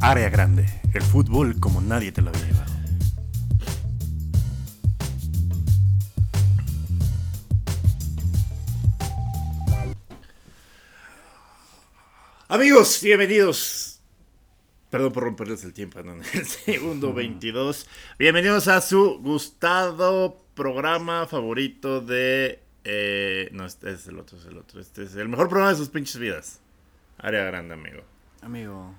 Área grande, el fútbol como nadie te lo había llevado. Amigos, bienvenidos. Perdón por romperles el tiempo en el segundo 22. Bienvenidos a su gustado programa favorito de. Eh, no, este es el otro, es el otro. Este es el mejor programa de sus pinches vidas. Área grande, amigo. Amigo,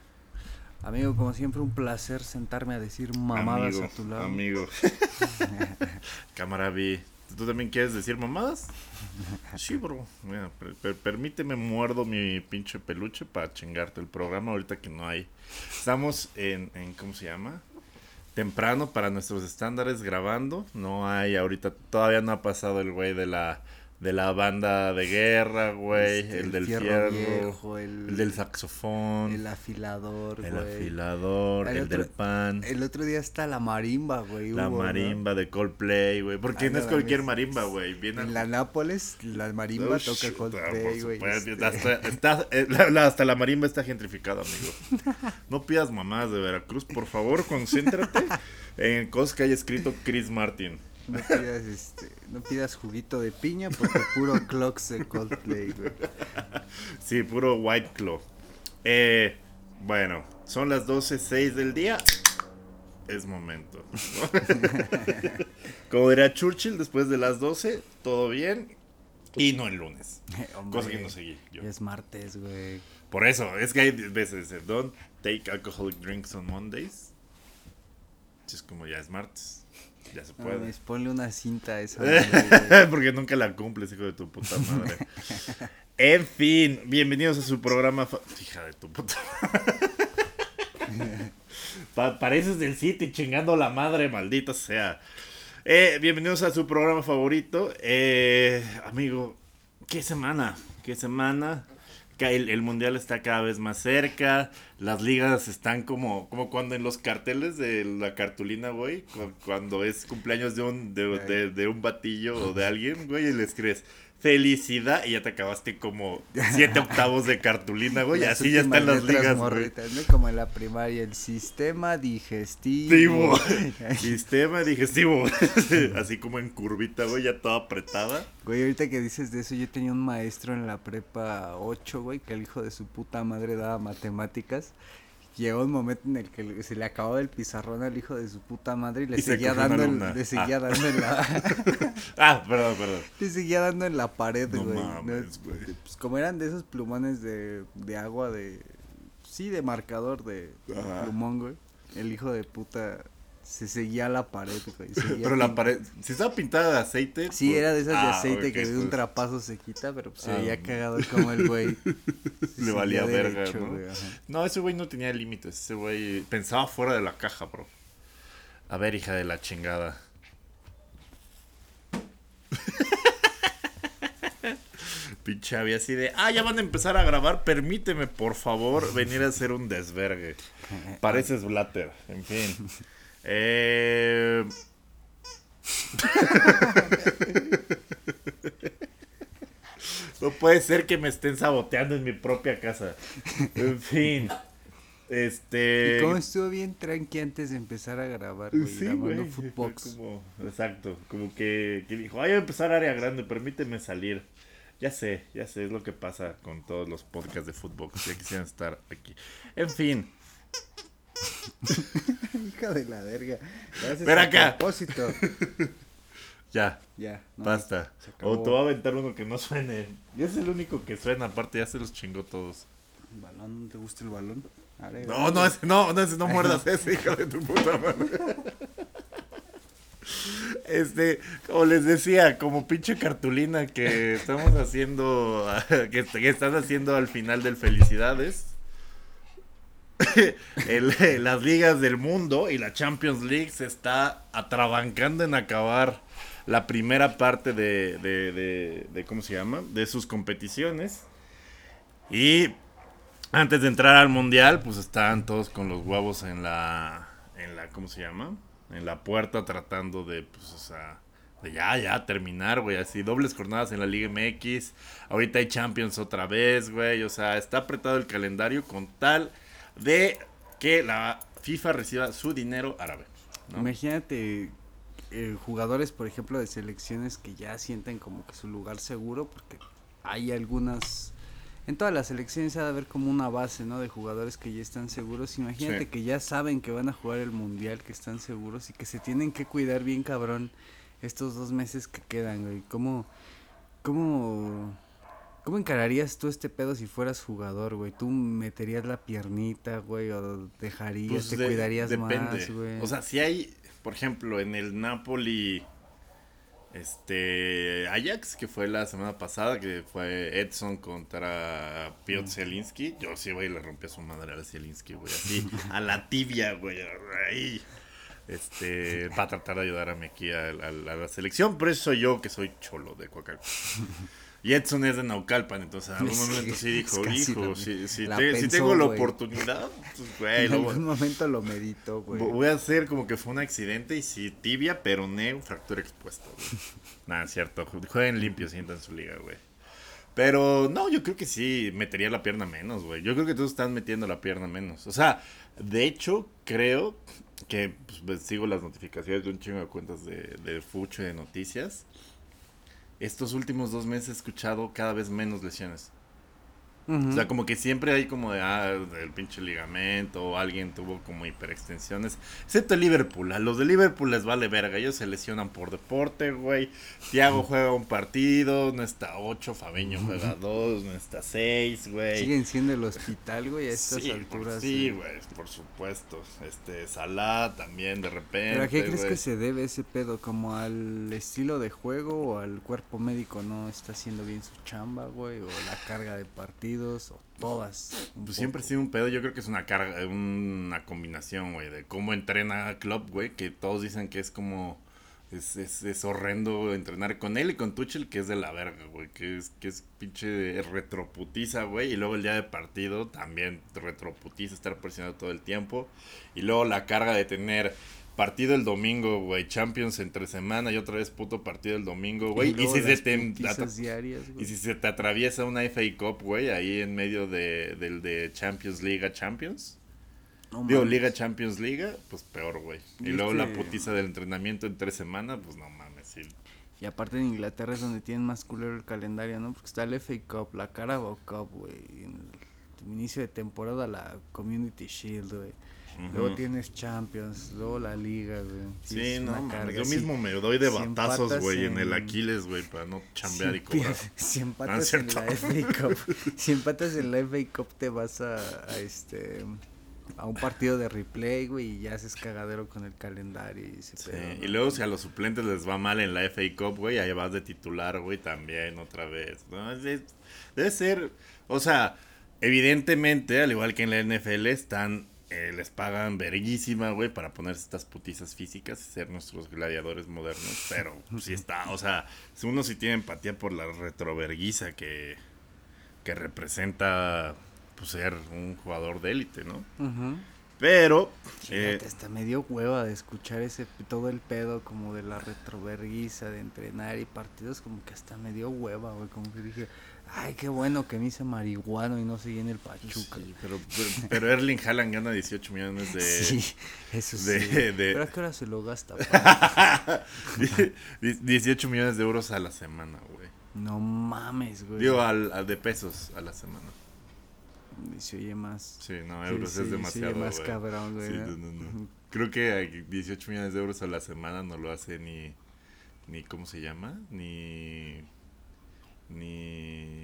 amigo, como siempre, un placer sentarme a decir mamadas amigo, a tu lado. Amigo. Cámara B. ¿Tú también quieres decir mamadas? Sí, bro. Mira, per- per- permíteme muerdo mi pinche peluche para chingarte el programa ahorita que no hay. Estamos en, en ¿cómo se llama? Temprano para nuestros estándares grabando. No hay ahorita, todavía no ha pasado el güey de la de la banda de guerra, güey, Este, el del fierro, viejo, el, el del saxofón, el afilador, el güey. afilador, el, El del pan. El otro día está la marimba, güey. La marimba de Coldplay, güey. Porque Ah, no es cualquier marimba, güey. Viene En la Nápoles, la marimba toca Coldplay, güey. este. hasta, está- eh, la- hasta la marimba está gentrificada, amigo. No pidas mamás de Veracruz, por favor, concéntrate en cosas que haya escrito Chris Martin. No pidas, este, no pidas juguito de piña porque puro clocks de Coldplay, güey. Sí, puro White Claw. Eh, bueno, son las 12.06 del día. Es momento. Como diría Churchill, después de las 12, todo bien. Y no el lunes. Hombre, Cosa que no seguí yo. Es martes, güey. Por eso, es que hay veces, eh, don't take alcoholic drinks on Mondays. Es como ya es martes. Ya se No puede. ponle una cinta a esa madre. Porque nunca la cumples, hijo de tu puta madre. en fin, bienvenidos a su programa. fa- Hija de tu puta Pa- pareces del City chingando la madre, maldita sea. Eh, bienvenidos a su programa favorito. Eh, amigo, ¿qué semana? ¿Qué semana? El, el mundial está cada vez más cerca. Las ligas están como, como cuando en los carteles de la cartulina, güey. cu- Cuando es cumpleaños de un, de, de- de un batillo o de alguien, güey, y le escribes felicidad y ya te acabaste como siete octavos de cartulina, güey. Y Las así ya están las ligas, güey. morritas, ¿no? Como en la primaria, el sistema digestivo. Digestivo. Sistema digestivo. Así como en curvita, güey, ya toda apretada. Güey, ahorita que dices de eso, yo tenía un maestro en la prepa 8, güey, que el hijo de su puta madre daba matemáticas. Llegó un momento en el que se le acababa el pizarrón al hijo de su puta madre y le Y seguía dando le seguía Ah. dando en la Ah, perdón, perdón. le seguía dando en la pared, No güey. mames, güey. Pues como eran de esos plumones de, de agua de sí, de marcador de Ajá. plumón, güey. El hijo de puta se seguía la pared, güey. Pero la pared, si estaba pintada de aceite. Sí, pues- era de esas de Ah, aceite que de un entonces trapazo se quita, pero pues se Ah. veía cagado como el güey. se Le valía verga, derecho, ¿no? güey, ajá. No, ese güey no tenía límites. Ese güey pensaba fuera de la caja, bro. A ver, hija de la chingada. Pinche había así de, ah, ya van a empezar a grabar, permíteme por favor venir a hacer un desvergue. Pareces Blatter, en fin. Eh... No puede ser que me estén saboteando en mi propia casa. En fin. Este. Y como estuvo bien tranqui antes de empezar a grabar, güey, Sí, grabando güey. Footbox. como- exacto. Como que, que dijo, ay, voy a empezar área grande, permíteme salir. Ya sé, ya sé, es lo que pasa con todos los podcasts de fútbol. Ya quisieran estar aquí. En fin. Hija de la verga. Ven acá. propósito. Ya, Ya. no, basta. O te voy a aventar uno que no suene. Y es el único que suena, aparte ya se los chingó todos. ¿Balón? ¿Te gusta el balón? Are, No, no, ese, no, no, ese, no muerdas ese, hijo de tu puta madre. Este, como les decía, como pinche cartulina que estamos haciendo, que, que están haciendo al final del Felicidades. El- las ligas del mundo y la Champions League se está atrabancando en acabar la primera parte de, de, de, de- ¿cómo se llama? De sus competiciones. Y antes de entrar al mundial, pues estaban todos con los huevos en la, en la, ¿cómo se llama? En la puerta tratando de, pues, sea, ya, ya, terminar, güey. Así, dobles jornadas en la Liga MX. Ahorita hay Champions otra vez, güey. O sea, está apretado el calendario con tal de que la FIFA reciba su dinero árabe. Imagínate eh, jugadores, por ejemplo, de selecciones que ya sienten como que su lugar seguro, porque hay algunas en todas las selecciones ha de haber como una base, ¿no? De jugadores que ya están seguros. Imagínate que ya saben que van a jugar el mundial, que están seguros y que se tienen que cuidar bien cabrón estos dos meses que quedan, güey. ¿Cómo, cómo, cómo encararías tú este pedo si fueras jugador, güey? ¿Tú meterías la piernita, güey? ¿O dejarías, pues te cuidarías más, güey? O sea, si hay, por ejemplo, en el Napoli este Ajax, que fue la semana pasada, que fue Edson contra Piotr mm. Zielinski. Yo sí, güey, le rompí a su madre a Zielinski, güey, así, a la tibia, güey, ahí. Este, para tratar de ayudarme aquí a, la selección, pero eso soy yo que soy cholo de Coacalco. Y Edson es de Naucalpan, entonces en algún momento sí, dijo, hijo, si, si, tengo la oportunidad, pues, güey. En algún momento lo medito, güey. Voy a hacer como que fue un accidente y si tibia, peroné, fractura expuesta, güey. Nada, es cierto. Jueguen limpio, sientan su liga, güey. Pero no, yo creo que sí metería la pierna menos, güey. Yo creo que todos están metiendo la pierna menos. O sea, de hecho, creo que pues, sigo las notificaciones de un chingo de cuentas de, de Fucho y de noticias estos últimos dos meses he escuchado cada vez menos lesiones. O sea, como que siempre hay como de, ah, el pinche ligamento, o alguien tuvo como hiperextensiones. Excepto el Liverpool. A los de Liverpool les vale verga. Ellos se lesionan por deporte, güey. Thiago juega un partido, no está ocho. Fabeño juega dos, no está seis, güey. Siguen siendo el hospital, güey, a estas alturas. Sí, eh. güey, por supuesto. Este, Salah también de repente. ¿Pero a qué crees que se debe ese pedo? ¿Como al estilo de juego o al cuerpo médico no está haciendo bien su chamba, güey? ¿O la carga de partido? O todas. Pues siempre ha sido un pedo, yo creo que es una carga, una combinación, güey, de cómo entrena Club, güey, que todos dicen que es como... Es, es, horrendo entrenar con él y con Tuchel, que es de la verga, güey. Que es, que es pinche retroputiza, güey. Y luego el día de partido también retroputiza, estar presionado todo el tiempo. Y luego la carga de tener partido el domingo, güey. Champions entre semana y otra vez puto partido el domingo, güey. Y, si se te y si se te atraviesa una FA Cup, güey, ahí en medio de, del de Champions Liga Champions. Digo, Liga Champions Liga, pues peor, güey. Y, luego la putiza del entrenamiento en tres semanas, pues no mames, sí. Y aparte en Inglaterra es donde tienen más culero el calendario, ¿no? Porque está el FA Cup, la Carabao Cup, güey. En el inicio de temporada la Community Shield, güey Luego tienes Champions, luego la Liga, güey. Sí, no, yo mismo me doy de batazos, güey, en... el Aquiles, güey, para no chambear y cobrar. Si empatas en la FA Cup, si empatas en la FA Cup te vas a, este a un partido de replay, güey, y ya haces cagadero con el calendario y sí, y luego si a los suplentes les va mal en la FA Cup, güey, ahí vas de titular, güey, también otra vez. ¿no? Debe ser, o sea, evidentemente, al igual que en la NFL, están eh, les pagan verguísima, güey, para ponerse estas putizas físicas y ser nuestros gladiadores modernos. Pero pues, sí está, o sea, uno sí tiene empatía por la retroverguiza que, que representa pues, ser un jugador de élite, ¿no? Pero. Eh, está medio hueva de escuchar ese todo el pedo como de la retroverguiza, de entrenar y partidos, como que hasta medio hueva, güey. Como que dije, Ay, qué bueno que me hice marihuano y no seguí en el Pachuca. pero, pero, Erling Haaland gana 18 millones de. Sí, eso sí. Pero a qué hora se lo gasta. 18 millones de euros a la semana, güey. No mames, güey. Digo, al, de pesos a la semana. Se oye más. Sí, no, euros es demasiado. Se más cabrón, güey. Sí, no, no, no. Creo que 18 millones de euros a la semana no lo hace ni. ni ¿Cómo se llama? Ni ni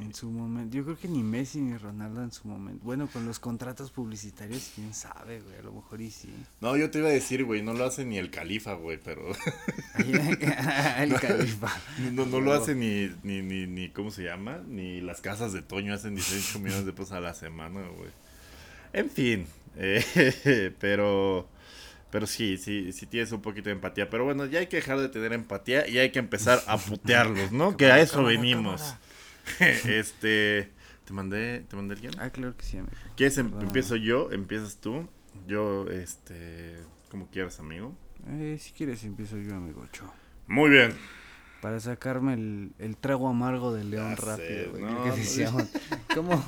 en su momento yo creo que ni Messi ni Ronaldo en su momento. Bueno con los contratos publicitarios quién sabe güey a lo mejor y sí. No yo te iba a decir güey no lo hace ni el califa güey pero el califa. no, no, lo hace ni, ni ni ni cómo se llama ni las casas de Toño hacen 18 millones de pesos a la semana güey. En fin eh, pero pero sí, sí, sí tienes un poquito de empatía. Pero bueno, ya hay que dejar de tener empatía y hay que empezar a putearlos, ¿no? que a eso venimos. este, ¿te mandé, te mandé el guion? Ah, claro que sí, amigo. ¿Quieres em empiezo yo? ¿Empiezas tú? Yo, este, como quieras, amigo. Eh, si quieres empiezo yo, amigo. Cho. Muy bien. Para sacarme el, el trago amargo de León Ya rápido, güey. no, que no, decíamos, ¿Cómo?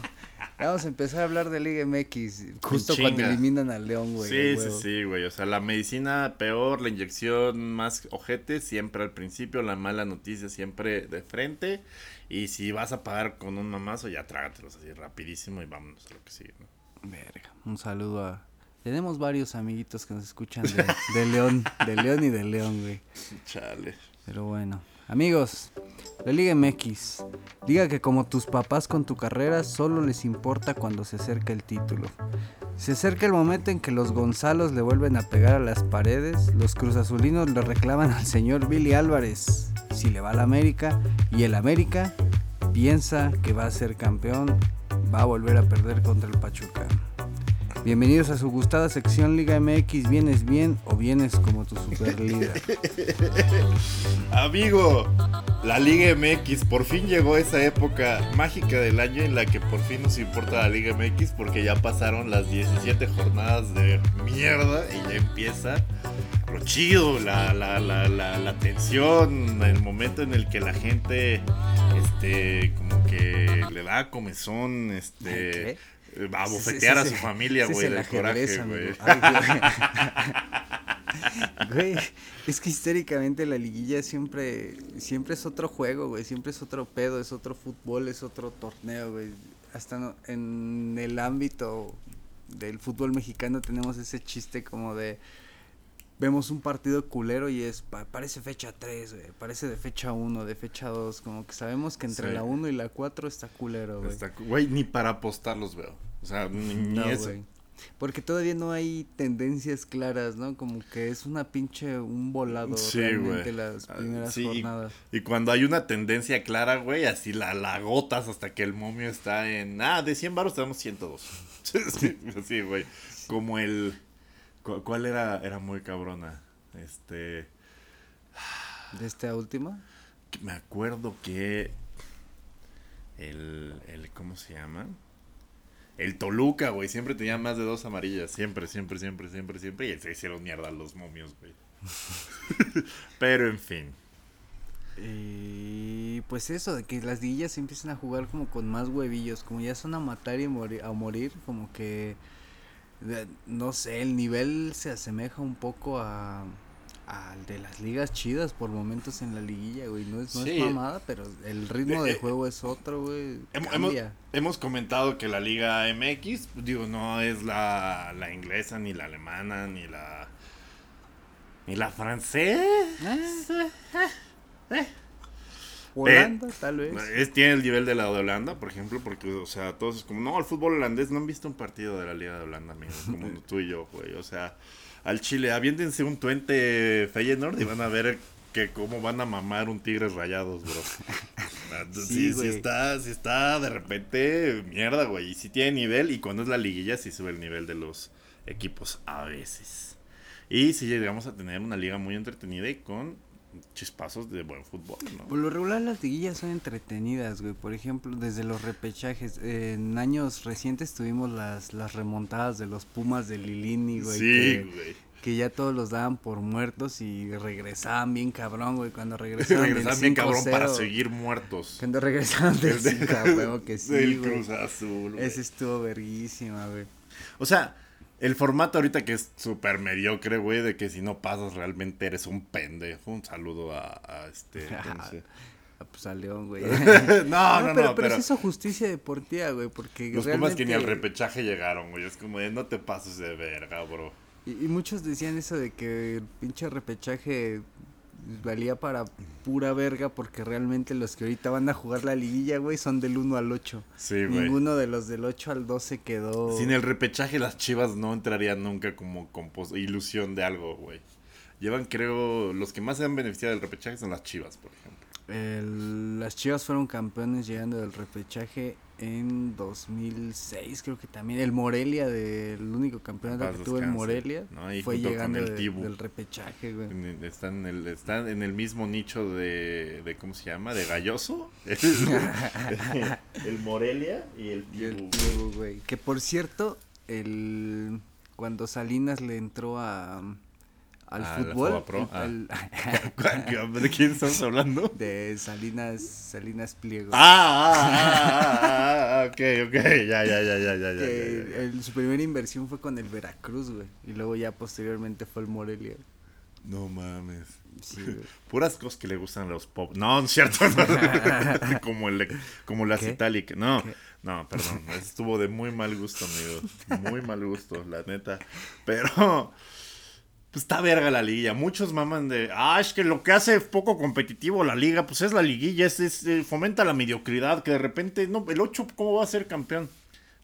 Vamos a empezar a hablar de Liga MX justo cuando eliminan al León, güey. sí, sí, sí, güey. O sea, la medicina peor, la inyección más ojete, siempre al principio, la mala noticia siempre de frente. Y si vas a pagar con un mamazo, ya trágatelos así rapidísimo y vámonos a lo que sigue, ¿no? Verga. Un saludo a. Tenemos varios amiguitos que nos escuchan de, de León, de León y de León, güey. Chale. Pero bueno. Amigos, la Liga MX. Diga que como tus papás con tu carrera, solo les importa cuando se acerca el título. Se acerca el momento en que los Gonzalos le vuelven a pegar a las paredes, los Cruzazulinos le reclaman al señor Billy Álvarez si le va al América y el América piensa que va a ser campeón, va a volver a perder contra el Pachuca. Bienvenidos a su gustada sección Liga MX, vienes bien o vienes como tu super líder. Amigo, la Liga MX, por fin llegó esa época mágica del año en la que por fin nos importa la Liga MX porque ya pasaron las 17 jornadas de mierda y ya empieza lo chido, la, la, la, la, la tensión, el momento en el que la gente, este, como que le da comezón, este, va a bofetear a su familia, güey, del coraje, güey. Güey, es que históricamente la liguilla siempre, siempre es otro juego, güey, siempre es otro pedo, es otro fútbol, es otro torneo, güey. Hasta no- en el ámbito del fútbol mexicano tenemos ese chiste como de vemos un partido culero y es pa- parece fecha 3, güey, parece de fecha 1, de fecha 2, como que sabemos que entre Sí. la 1 y la 4 está culero, güey. Güey, ni para apostar los veo. O sea, ni, ni No, eso. güey. Porque todavía no hay tendencias claras, ¿no? Como que es una pinche, un volado Sí, realmente güey. las Ah, primeras sí, y- jornadas. Y cuando hay una tendencia clara, güey, así la, la agotas hasta que el momio está en. Ah, de 100 baros te damos 102. sí, sí, güey. Como el. Cu- ¿Cuál era? Era muy cabrona. Este. De esta última. Me acuerdo que. El. el ¿Cómo se llama? El Toluca, güey. Siempre tenía más de dos amarillas. Siempre, siempre, siempre, siempre, siempre. Y se hicieron mierda los momios, güey. Pero en fin. Y pues eso, de que las liguillas se empiezan a jugar como con más huevillos, como ya son a matar y a morir, como que, no sé, el nivel se asemeja un poco a al de las ligas chidas por momentos en la liguilla, güey. No es, no Sí. es mamada, pero el ritmo Eh, de eh, juego es otro, güey. Hemos, hemos, comentado que la Liga MX, digo, no es la, la inglesa, ni la alemana, ni la. ni la francesa. Holanda, tal vez. Es, tiene el nivel de la de Holanda, por ejemplo, porque, o sea, todos es como, no, el fútbol holandés, no han visto un partido de la Liga de Holanda, amigo, como tú y yo, güey. O sea, al Chile, aviéntense un tuente Feyenoord y van a ver que cómo van a mamar un Tigres Rayados, bro. Ah, Sí, sí, está, sí está de repente mierda, güey. Y sí tiene nivel y cuando es la liguilla sí sube el nivel de los equipos a veces. Y sí llegamos a tener una liga muy entretenida y con chispazos de buen fútbol, ¿no? Por lo regular las liguillas son entretenidas, güey. Por ejemplo, desde los repechajes. eh, en años recientes tuvimos las, las remontadas de los Pumas de Lilini, güey. Sí, que, güey. que ya todos los daban por muertos y regresaban bien cabrón, güey. Cuando regresaban, Regresaban bien cabrón para 5-0, seguir muertos. Cuando regresaban del El de- 5 huevo que sí, del güey. Cruz Azul, güey. Ese estuvo verguísima, güey. O sea, el formato ahorita que es súper mediocre, güey, de que si no pasas realmente eres un pendejo. Un saludo a, a este... ¿cómo se- Ah, Pues a León, güey. no, no, no, pero, pero, pero... se hizo justicia deportiva, güey, porque Los Pumas que ni al realmente- repechaje llegaron, güey. Es como de no te pases de verga, bro. Y, y muchos decían eso de que el pinche repechaje valía para pura verga porque realmente los que ahorita van a jugar la liguilla, güey, son del 1 al 8. Sí, güey. Ninguno de los del 8 al 12 quedó. Sin el repechaje las chivas no entrarían nunca como con pos- ilusión de algo, güey. Llevan, creo, los que más se han beneficiado del repechaje son las chivas, por ejemplo. El- las Chivas fueron campeones llegando del repechaje en 2006, creo que también. El Morelia, del único campeonato Paz que tuvo el Morelia, ¿no? Fue llegando el de- del repechaje, güey. En el- Están en el, están en el mismo nicho de, de ¿cómo se llama? De Galloso. el Morelia y el Y el Tibu. Güey. Que por cierto, el cuando Salinas le entró a al A la fútbol. El- ah. el- ¿De quién estamos hablando? de Salinas, Salinas Pliego. Ah, ah, ah, ah, ah, ok, ok, ya, ya, ya, ya, ya, ya, que ya, ya. el- su primera inversión fue con el Veracruz, güey. Y luego ya posteriormente fue el Morelia. No mames. Sí. Puras cosas que le gustan a los pop. No, no es cierto. no. como, el, como las. Italic. No, ¿Qué? no, perdón. Estuvo de muy mal gusto, amigo. Muy mal gusto, la neta. Pero, pues está verga la liguilla. Muchos maman de, ah, es que lo que hace poco competitivo la liga, pues es la liguilla, es, es, eh, fomenta la mediocridad, que de repente, no, el 8, ¿cómo va a ser campeón?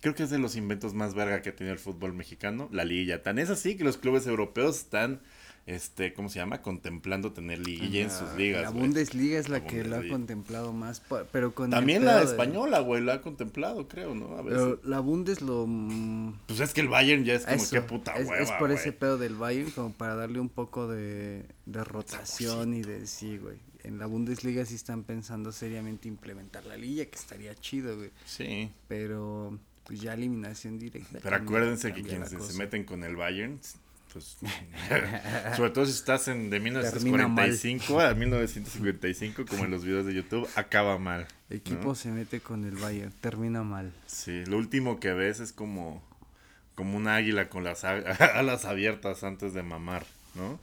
Creo que es de los inventos más verga que ha tenido el fútbol mexicano, la liguilla. Tan es así que los clubes europeos están, este, ¿cómo se llama? Contemplando tener liguilla en sus ligas. La. Bundesliga es la, La que lo ha contemplado más, pero con También la española, güey, la ha contemplado, creo, ¿no? A veces. Pero la Bundes lo... mm, Pues es que el Bayern ya es como eso, que puta es, hueva, es por ese pedo del Bayern como para darle un poco de, de rotación y de sí, güey. En la Bundesliga sí están pensando seriamente implementar la liga, que estaría chido, güey. Sí, Pero pues ya eliminación directa. pero acuérdense que quienes se meten con el Bayern, pues, sobre todo si estás en de Termina 1945 a 1955, como en los videos de YouTube, acaba mal. Equipo se mete con el Bayern, termina mal. Sí, lo último que ves es como, como un águila con las alas abiertas antes de mamar, ¿no?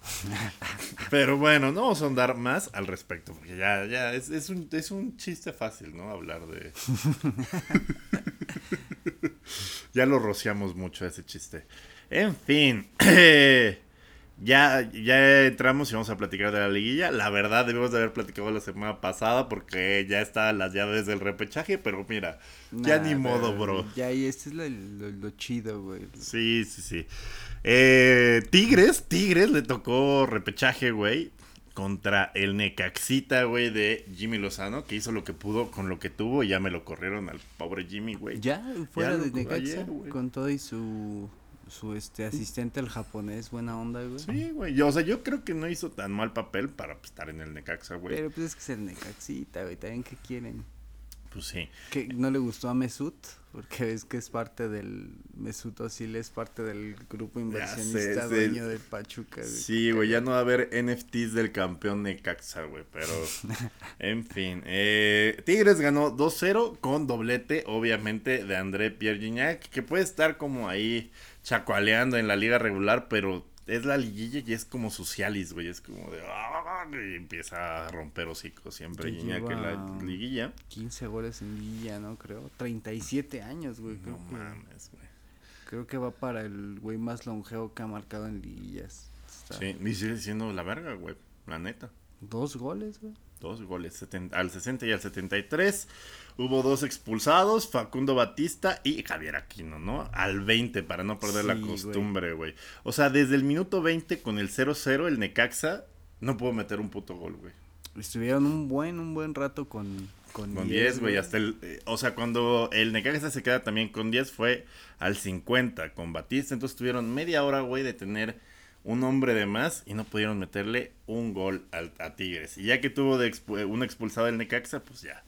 Pero bueno, no vamos a andar más al respecto, porque ya, ya, es, es, un, es un chiste fácil, ¿no? Hablar de... ya lo rociamos mucho ese chiste. En fin, ya, ya entramos y vamos a platicar de la liguilla. La verdad, debemos de haber platicado la semana pasada porque ya están las llaves del repechaje, pero mira, ya Nah, ni modo, bro. Ya, y este es lo, lo- lo chido, güey. Sí, sí, sí. Eh, Tigres, Tigres le tocó repechaje, güey. Contra el Necaxita, güey, de Jimmy Lozano, que hizo lo que pudo con lo que tuvo y ya me lo corrieron al pobre Jimmy, güey. Ya, fuera de güey. con todo y su, su este asistente, el japonés, buena onda, güey. Sí, güey. Yo, o sea, yo creo que no hizo tan mal papel para pues, estar en el Necaxa, güey. Pero pues es que es el Necaxita, güey, también que quieren. Pues sí. Que no le gustó a Mesut, porque es que es parte del, Mesut Özil es parte del grupo inversionista sé, dueño sí. del Pachuca, güey. Sí, güey, ya no va a haber NFTs del campeón Necaxa, güey, pero en fin. Eh, Tigres ganó 2-0 con doblete, obviamente, de André Pierre Gignac, que puede estar como ahí chacualeando en la liga regular, pero es la liguilla y es como socialis, güey, es como de... "Ah", y empieza a romper hocicos siempre Que la liguilla. 15 goles en Villa, ¿no? Creo. 37 años, güey. Creo, No que, mames, güey. creo que va para el güey más longevo que ha marcado en liguillas. Está- Sí, y sigue siendo la verga, güey, la neta. Dos goles, güey. Dos goles, 70 al 60 y al 73. Hubo dos expulsados, Facundo Batista y Javier Aquino, ¿no? Al 20, para no perder la Sí, costumbre, güey. O sea, desde el minuto 20 con el 0-0, el Necaxa no pudo meter un puto gol, güey. Estuvieron un buen, un buen rato con con, Con 10, güey, hasta el... eh, o sea, cuando el Necaxa se queda también con 10 fue al 50 con Batista. Entonces tuvieron media hora, güey, de tener un hombre de más y no pudieron meterle un gol al- a Tigres. Y ya que tuvo de expu- un expulsado el Necaxa, pues ya.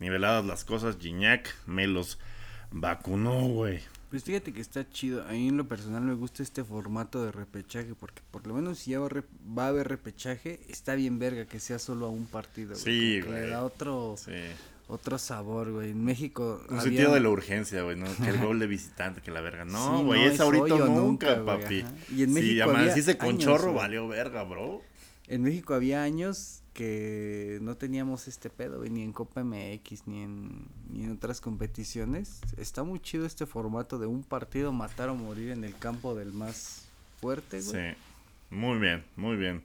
Niveladas las cosas, Gignac me los vacunó, güey. Pues fíjate que está chido. A mí en lo personal me gusta este formato de repechaje porque por lo menos si ya va a, re- va a haber repechaje, está bien verga que sea solo a un partido. güey. Sí, güey. Le da otro, Sí. Otro sabor, güey. En México Un había- sentido de la urgencia, güey, ¿no? Que el gol de visitante, que la verga. No, Sí, güey, no, es ahorita o nunca, papi. ajá. Y en si México había amaneciste con años, chorro, güey. valió verga, bro. En México había años que no teníamos este pedo, güey, ni en Copa MX, ni en, ni en otras competiciones. Está muy chido este formato de un partido matar o morir en el campo del más fuerte, güey. Sí, muy bien, muy bien.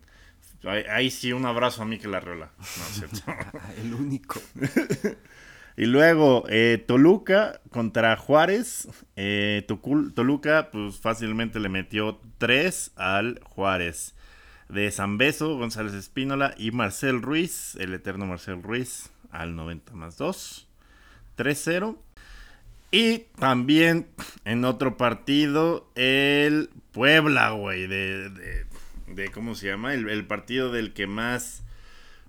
Ahí, ahí sí, un abrazo a mí que la Arreola. No, es cierto. el único. y luego, eh, Toluca contra Juárez. Eh, Toluca, pues fácilmente le metió 3 al Juárez. De Zambeso, González Espínola y Marcel Ruiz, el eterno Marcel Ruiz, al 90 más 2. 3-0. Y también en otro partido, el Puebla, güey, de, de, de- ¿cómo se llama? El, el partido del que más,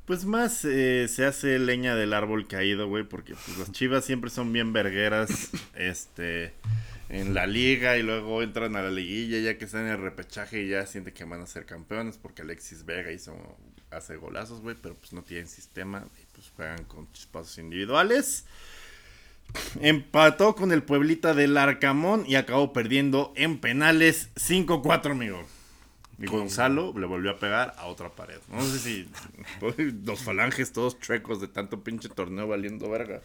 pues más eh, se hace leña del árbol caído, güey, porque pues, las chivas siempre son bien vergueras, este, en la liga y luego entran a la liguilla ya que están en el repechaje y ya sienten que van a ser campeones porque Alexis Vega hizo, hace golazos, güey, pero pues no tienen sistema y pues juegan con chispazos individuales. Empató con el Pueblita del Arcamón y acabó perdiendo en penales 5-4, amigo. Y Gonzalo le volvió a pegar a otra pared. No sé si los falanges todos chuecos de tanto pinche torneo valiendo verga.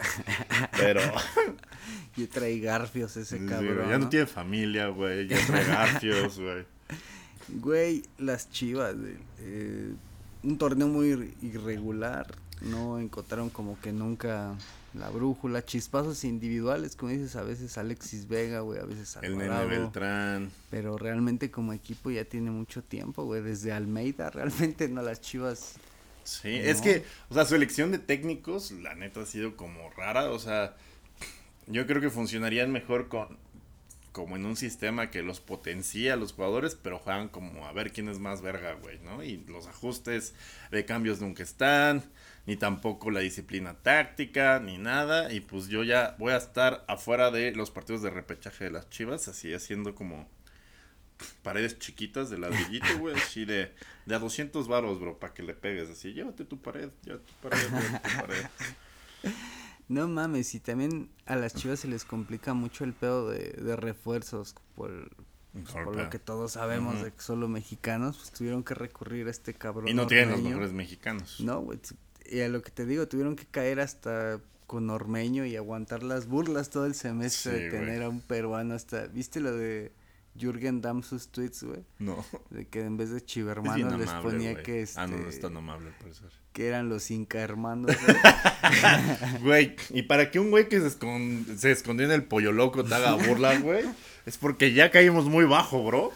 Pero. Y trae garfios ese cabrón. ya no, tiene familia, güey. Ya trae garfios, güey. Güey, las chivas, eh, un torneo muy irregular. No encontraron como que nunca la brújula, chispazos individuales, como dices, a veces Alexis Vega, güey, a veces Alvarado, El Nene Beltrán. Pero realmente como equipo ya tiene mucho tiempo, güey, desde Almeida, realmente no las Chivas. Sí, es que, o sea, su elección de técnicos, la neta ha sido como rara, o sea, yo creo que funcionarían mejor con como en un sistema que los potencia a los jugadores, pero juegan como a ver quién es más verga, güey, ¿no? Y los ajustes de cambios nunca están ni tampoco la disciplina táctica, ni nada. Y pues yo ya voy a estar afuera de los partidos de repechaje de las Chivas, así haciendo como paredes chiquitas de ladrillito, güey, así de, de a 200 varos, bro, para que le pegues, así, llévate tu pared, llévate tu pared, llévate tu pared. No mames, y también a las chivas se les complica mucho el pedo de, de refuerzos por, por lo que todos sabemos de que solo mexicanos, pues tuvieron que recurrir a este cabrón. Y no tienen los mejores mexicanos. No, güey, y a lo que te digo, tuvieron que caer hasta con Ormeño y aguantar las burlas todo el semestre de tener a un peruano hasta, ¿viste lo de Jürgen Damm sus tweets, güey? No. De que en vez de chivermano les ponía que este, Ah, no, no es tan amable, ser. Que eran los inca hermanos, güey. y para que un güey que se, se escondió en el pollo loco te haga burlas, güey, es porque ya caímos muy bajo, bro.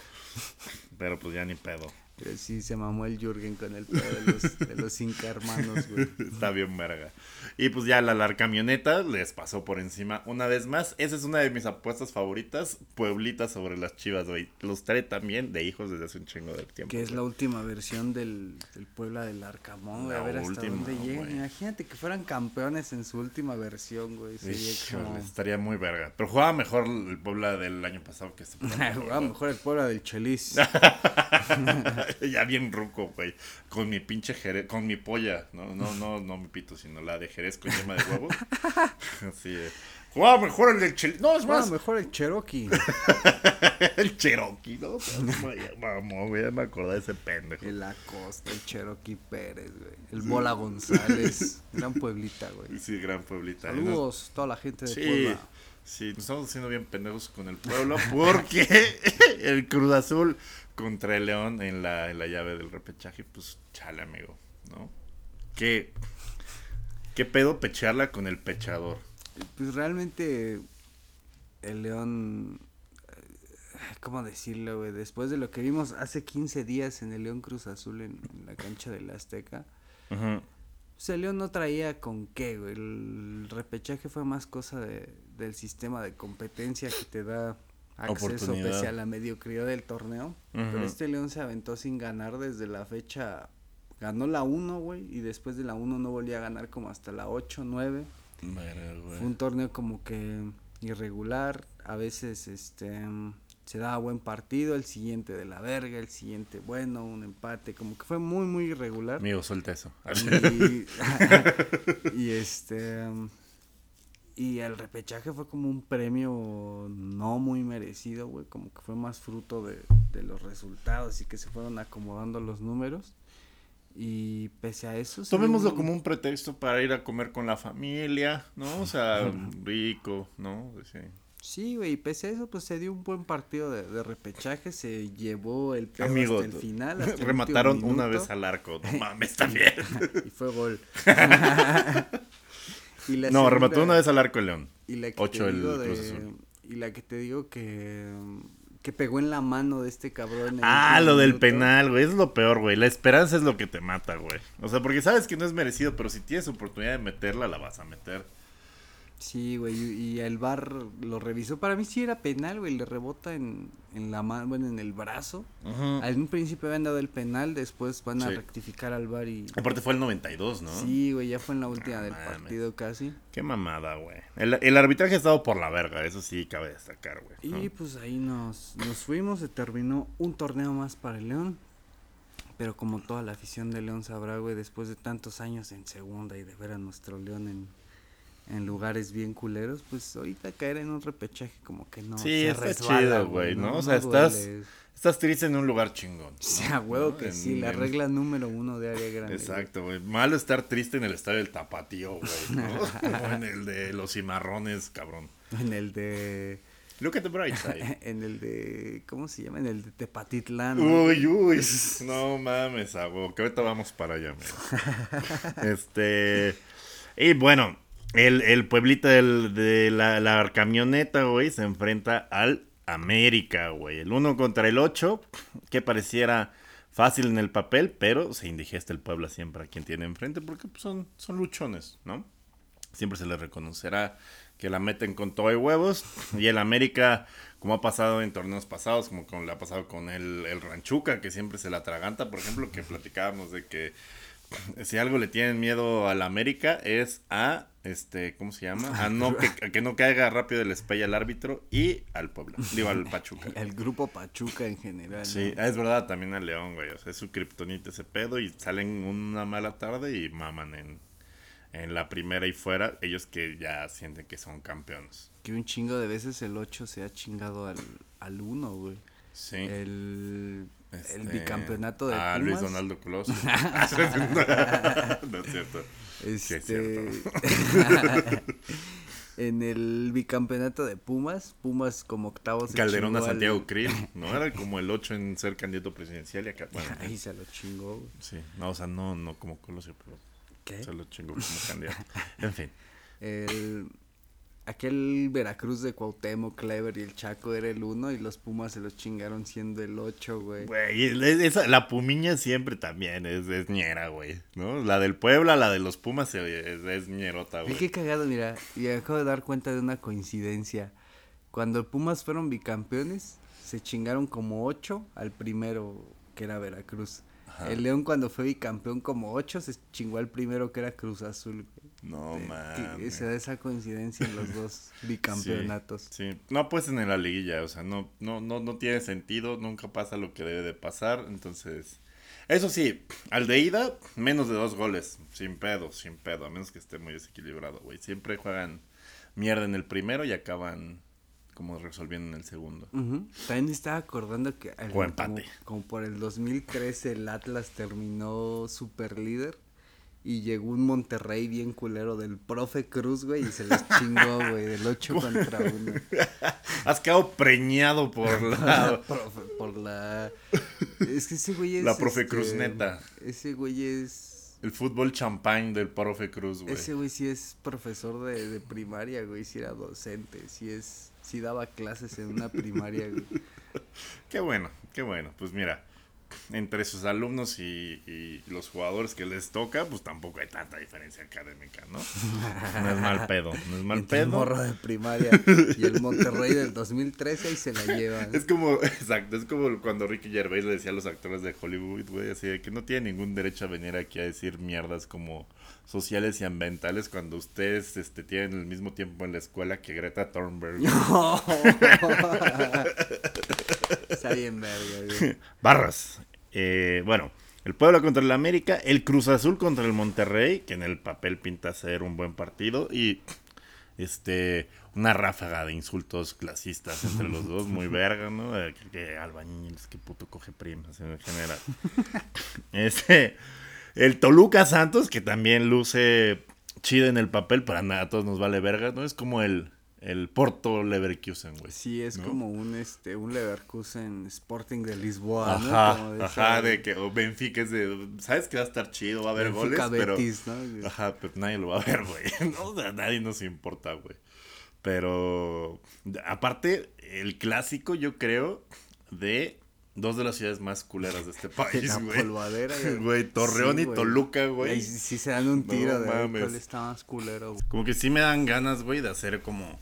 Pero pues ya ni pedo. Pero sí se mamó el Jürgen con el pedo de los, de los cinco hermanos, güey. Está bien verga. Y pues ya la, la camioneta les pasó por encima una vez más. Esa es una de mis apuestas favoritas. Pueblita sobre las chivas, güey. Los trae también de hijos desde hace un chingo de tiempo. Que es la última versión del, del Puebla del Arcamón, güey. A ver hasta dónde llegan. Imagínate que fueran campeones en su última versión, güey. Estaría muy verga. Pero jugaba mejor el Puebla del año pasado que este jugaba mejor el Puebla del Chelis. ya bien ruco, güey. Con mi pinche jerez, con mi polla. No, no, no, no mi pito, sino la de jerez con yema de huevo. Así es. Jugaba mejor el del Cherokee. No, es más. mejor el Cherokee. el Cherokee, ¿no? Vamos, güey, me acordé de ese pendejo. El Acosta, el Cherokee Pérez, güey. El Bola González. gran Pueblita, güey. Sí, gran Pueblita. Saludos, toda la gente de sí. Sí, nos estamos haciendo bien pendejos con el pueblo porque el Cruz Azul contra el León en la, en la llave del repechaje, pues chale, amigo, ¿no? ¿Qué, qué pedo pecharla con el pechador? Pues realmente el León, eh, ¿cómo decirlo, güey? Después de lo que vimos hace 15 días en el León Cruz Azul en, la cancha del Azteca, pues el León no traía con qué, güey. El repechaje fue más cosa de, del sistema de competencia que te da acceso pese a la mediocridad del torneo. Pero este León se aventó sin ganar desde la fecha. Ganó la 1, güey, y después de la 1 no volvía a ganar como hasta la 8, 9. Fue un torneo como que irregular. A veces este se daba buen partido, el siguiente de la verga, el siguiente bueno, un empate, como que fue muy, muy irregular. Amigo, suelta eso. Y, y este y el repechaje fue como un premio no muy merecido, güey. Como que fue más fruto de, los resultados y que se fueron acomodando los números. Y pese a eso... Tomémoslo como un pretexto para ir a comer con la familia, ¿no? O sea, rico, ¿no? Sí. Sí, güey, y pese a eso, pues se dio un buen partido de, repechaje, se llevó el hasta el final. remataron una vez al arco, no mames, también. y fue gol. no, remató una vez al arco el León. Y la que Ocho el Y la que te digo que que pegó en la mano de este cabrón. Ah, lo del penal, güey. Es lo peor, güey. La esperanza es lo que te mata, güey. O sea, porque sabes que no es merecido, pero si tienes oportunidad de meterla, la vas a meter. Sí, güey, y el bar lo revisó. Para mí sí era penal, güey, le rebota en, en la mano, bueno, en el brazo. En un principio habían dado el penal, después van a rectificar al bar y... Aparte fue el 92, ¿no? Sí, güey, ya fue en la última del mames. partido casi. Qué mamada, güey. El, el arbitraje ha estado por la verga, eso sí cabe destacar, güey. ¿no? Y pues ahí nos, nos fuimos, se terminó un torneo más para el León. Pero como toda la afición de León sabrá, güey, después de tantos años en segunda y de ver a nuestro León en, en lugares bien culeros, pues ahorita caer en un repechaje como que no. Sí, se está resbala, chido, güey, ¿no? O sea, estás-. Estás triste en un lugar chingón. O sea, huevo ¿no? que En- sí, la en- regla número uno de área grande. Exacto, güey. Malo estar triste en el estadio del Tapatío, güey, ¿no? o en el de los cimarrones, cabrón. En el de. Look at the bright side. En el de. ¿Cómo se llama? En el de Tepatitlán. ¿no? Uy, uy. No mames, agua. Que ahorita vamos para allá, amigo. Este. Y bueno, el, el pueblito de la, camioneta, güey, se enfrenta al América, güey. El 1 contra el 8, que pareciera fácil en el papel, pero se indigesta el Puebla siempre a quien tiene enfrente, porque pues, son, son luchones, ¿no? Siempre se les reconocerá que la meten con todo y huevos. Y el América, como ha pasado en torneos pasados, como con, le ha pasado con el, el Ranchuca, que siempre se la atraganta, por ejemplo, que platicábamos de que si algo le tienen miedo al América es a, este, ¿cómo se llama? A, no que, a que no caiga rápido el espella al árbitro y al Puebla, digo al Pachuca. El grupo Pachuca en general. Sí, ¿no? es verdad, también al León, güey. O sea, es su kriptonita ese pedo y salen una mala tarde y maman en, en la primera y fuera. Ellos que ya sienten que son campeones. Que un chingo de veces el 8 se ha chingado al, al 1, güey. Sí. El, Este, el bicampeonato de A Pumas. Luis Donaldo Coloso. no es cierto. Sí, es Este, en el bicampeonato de Pumas, Pumas como octavos Calderón a al- Santiago Krill, ¿no? Era como el 8 en ser candidato presidencial y acá. Bueno, Ahí se lo chingó, güey. sí. No, o sea, no, no como Colosio, pero ¿Qué? se lo chingó como candidato. En fin. El, aquel Veracruz de Cuauhtémoc, Clever y el Chaco era el 1 y los Pumas se los chingaron siendo el 8, güey. Güey, es- esa- la Pumiña siempre también es, es ñera, güey, ¿no? La del Puebla, la de los Pumas es, es ñerota, güey. qué cagado, mira, y acabo de dar cuenta de una coincidencia. Cuando Pumas fueron bicampeones, se chingaron como 8 al primero, que era Veracruz. Ajá. El León cuando fue bicampeón como 8, se chingó al primero que era Cruz Azul. güey. No, man. que Se da esa coincidencia en los dos bicampeonatos. Sí, no apuesten en la liguilla, o sea, no, no, no, no tiene sentido, nunca pasa lo que debe de pasar, entonces... Eso sí, al de ida, menos de dos goles, sin pedo, sin pedo, a menos que esté muy desequilibrado, güey. Siempre juegan mierda en el primero y acaban como resolviendo en el segundo. Ujú. También me estaba acordando que O empate. Como, como por el 2013 el Atlas terminó super líder y llegó un Monterrey bien culero del profe Cruz, güey, y se los chingó, güey, del 8 contra 1. Has quedado preñado por la... por la... Es que ese güey es... La profe este, Cruz neta. Ese güey es... El fútbol champagne del profe Cruz, güey. Ese güey sí es profesor de, de primaria, güey, sí era docente, sí es... Sí daba clases en una primaria, güey. Qué bueno, qué bueno. Pues mira, entre sus alumnos y, y los jugadores que les toca, pues tampoco hay tanta diferencia académica, ¿no? No es mal pedo, no es mal Entre el pedo. morro de primaria y el Monterrey del 2013 y se la llevan. Es como, exacto, es como cuando Ricky Gervais le decía a los actores de Hollywood, güey, así de que no tiene ningún derecho a venir aquí a decir mierdas como sociales y ambientales cuando ustedes este, tienen el mismo tiempo en la escuela que Greta Thunberg. Está bien verga. Barras. Eh, bueno, el Puebla contra el América, el Cruz Azul contra el Monterrey, que en el papel pinta ser un buen partido, y este una ráfaga de insultos clasistas entre los dos, muy verga, ¿no? Que, que albañiles, que puto coge primas en general. Este, el Toluca Santos, que también luce chido en el papel, para nada, a todos nos vale verga, ¿no? Es como el, el Porto Leverkusen, güey. Sí, es ¿no? como un este un Leverkusen Sporting de Lisboa, ¿no? Ajá, Como de ajá, de que o Benfica es de, sabes que va a estar chido, va a haber goles, pero ¿no? ajá, pero nadie lo va a ver, güey. No, o sea, nadie nos importa, güey. Pero aparte el clásico yo creo de dos de las ciudades más culeras de este país, la güey. polvadera. y- Güey, Torreón Sí, y güey. Toluca, güey. sí, sí se dan un No tiro de mames. cuál está más culero. güey. Como que sí me dan ganas, güey, de hacer como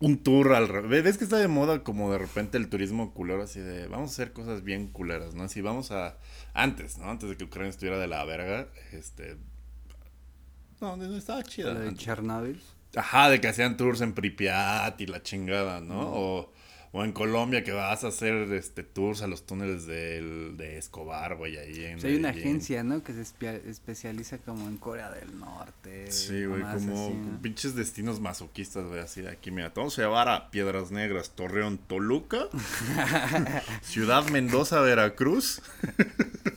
un tour al revés. ¿Ves que está de moda como de repente el turismo culero así de vamos a hacer cosas bien culeras, ¿no? Así vamos a antes, ¿no? Antes de que Ucrania estuviera de la verga, este no, no, estaba chida. La de. Chernobyl. Ajá, de que hacían tours en Pripyat y la chingada, ¿no? O, o en Colombia que vas a hacer este tours a los túneles del, de Escobar, güey, ahí en O sea, hay una en- agencia, ¿no? Que se especializa como en Corea del Norte. Sí, güey, como así, ¿no? pinches destinos masoquistas, güey, así de aquí, mira, te vamos a llevar a Piedras Negras, Torreón, Toluca, Ciudad Mendoza, Veracruz,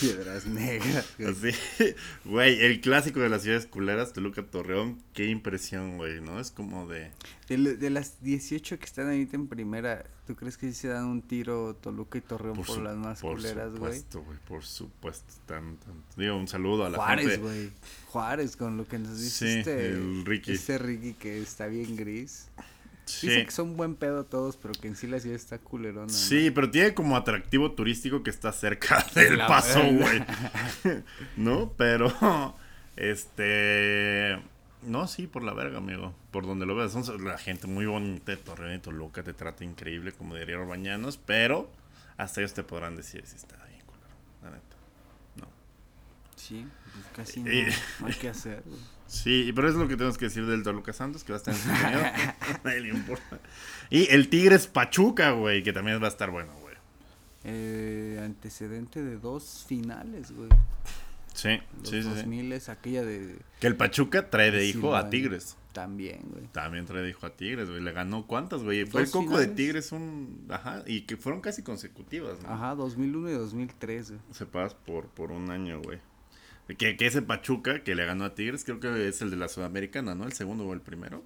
Piedras negras. güey. así, güey, el clásico de las ciudades culeras, Toluca, Torreón, qué impresión, güey, ¿no? Es como de, De, las 18 que están ahorita en primera, ¿tú crees que sí se dan un tiro Toluca y Torreón por, su- las más por culeras, güey? supuesto, güey, por supuesto, tan, tan- digo, un saludo a la Juárez, gente. güey. Juárez, con lo que nos dice Sí, este, el Ricky. este Ricky que está bien gris. Sí. Dice que son buen pedo todos, pero que en sí la ciudad está culerona. ¿no? Sí, pero tiene como atractivo turístico que está cerca del La paso, güey. ¿No? Pero, este... No, sí, por la verga, amigo. Por donde lo veas. Son la gente muy bonita de Torreón y Toluca te trata increíble, como diría Orbañanos, pero hasta ellos te podrán decir si está bien, culero. La neta. No. Sí, pues casi no, Eh. no hay que hacer, güey. Sí, pero es lo que tenemos que decir del Toluca Santos, que va a estar en su nadie le importa. Y el Tigres Pachuca, güey, que también va a estar bueno, güey. Eh, antecedente de dos finales, güey. Sí, Los sí, sí, sí. 2000 es aquella de Que el Pachuca trae de hijo a. Tigres. también, güey. También trae de hijo a Tigres, güey. Le ganó cuántas, güey. Fue el coco de. Tigres un. Ajá. Y que fueron casi consecutivas, ¿no? Ajá, 2001 y 2003, güey. Separas por, por un año, güey. Que, que ese Pachuca que le ganó a Tigres, creo que es el de la Sudamericana, ¿no? El segundo o el primero.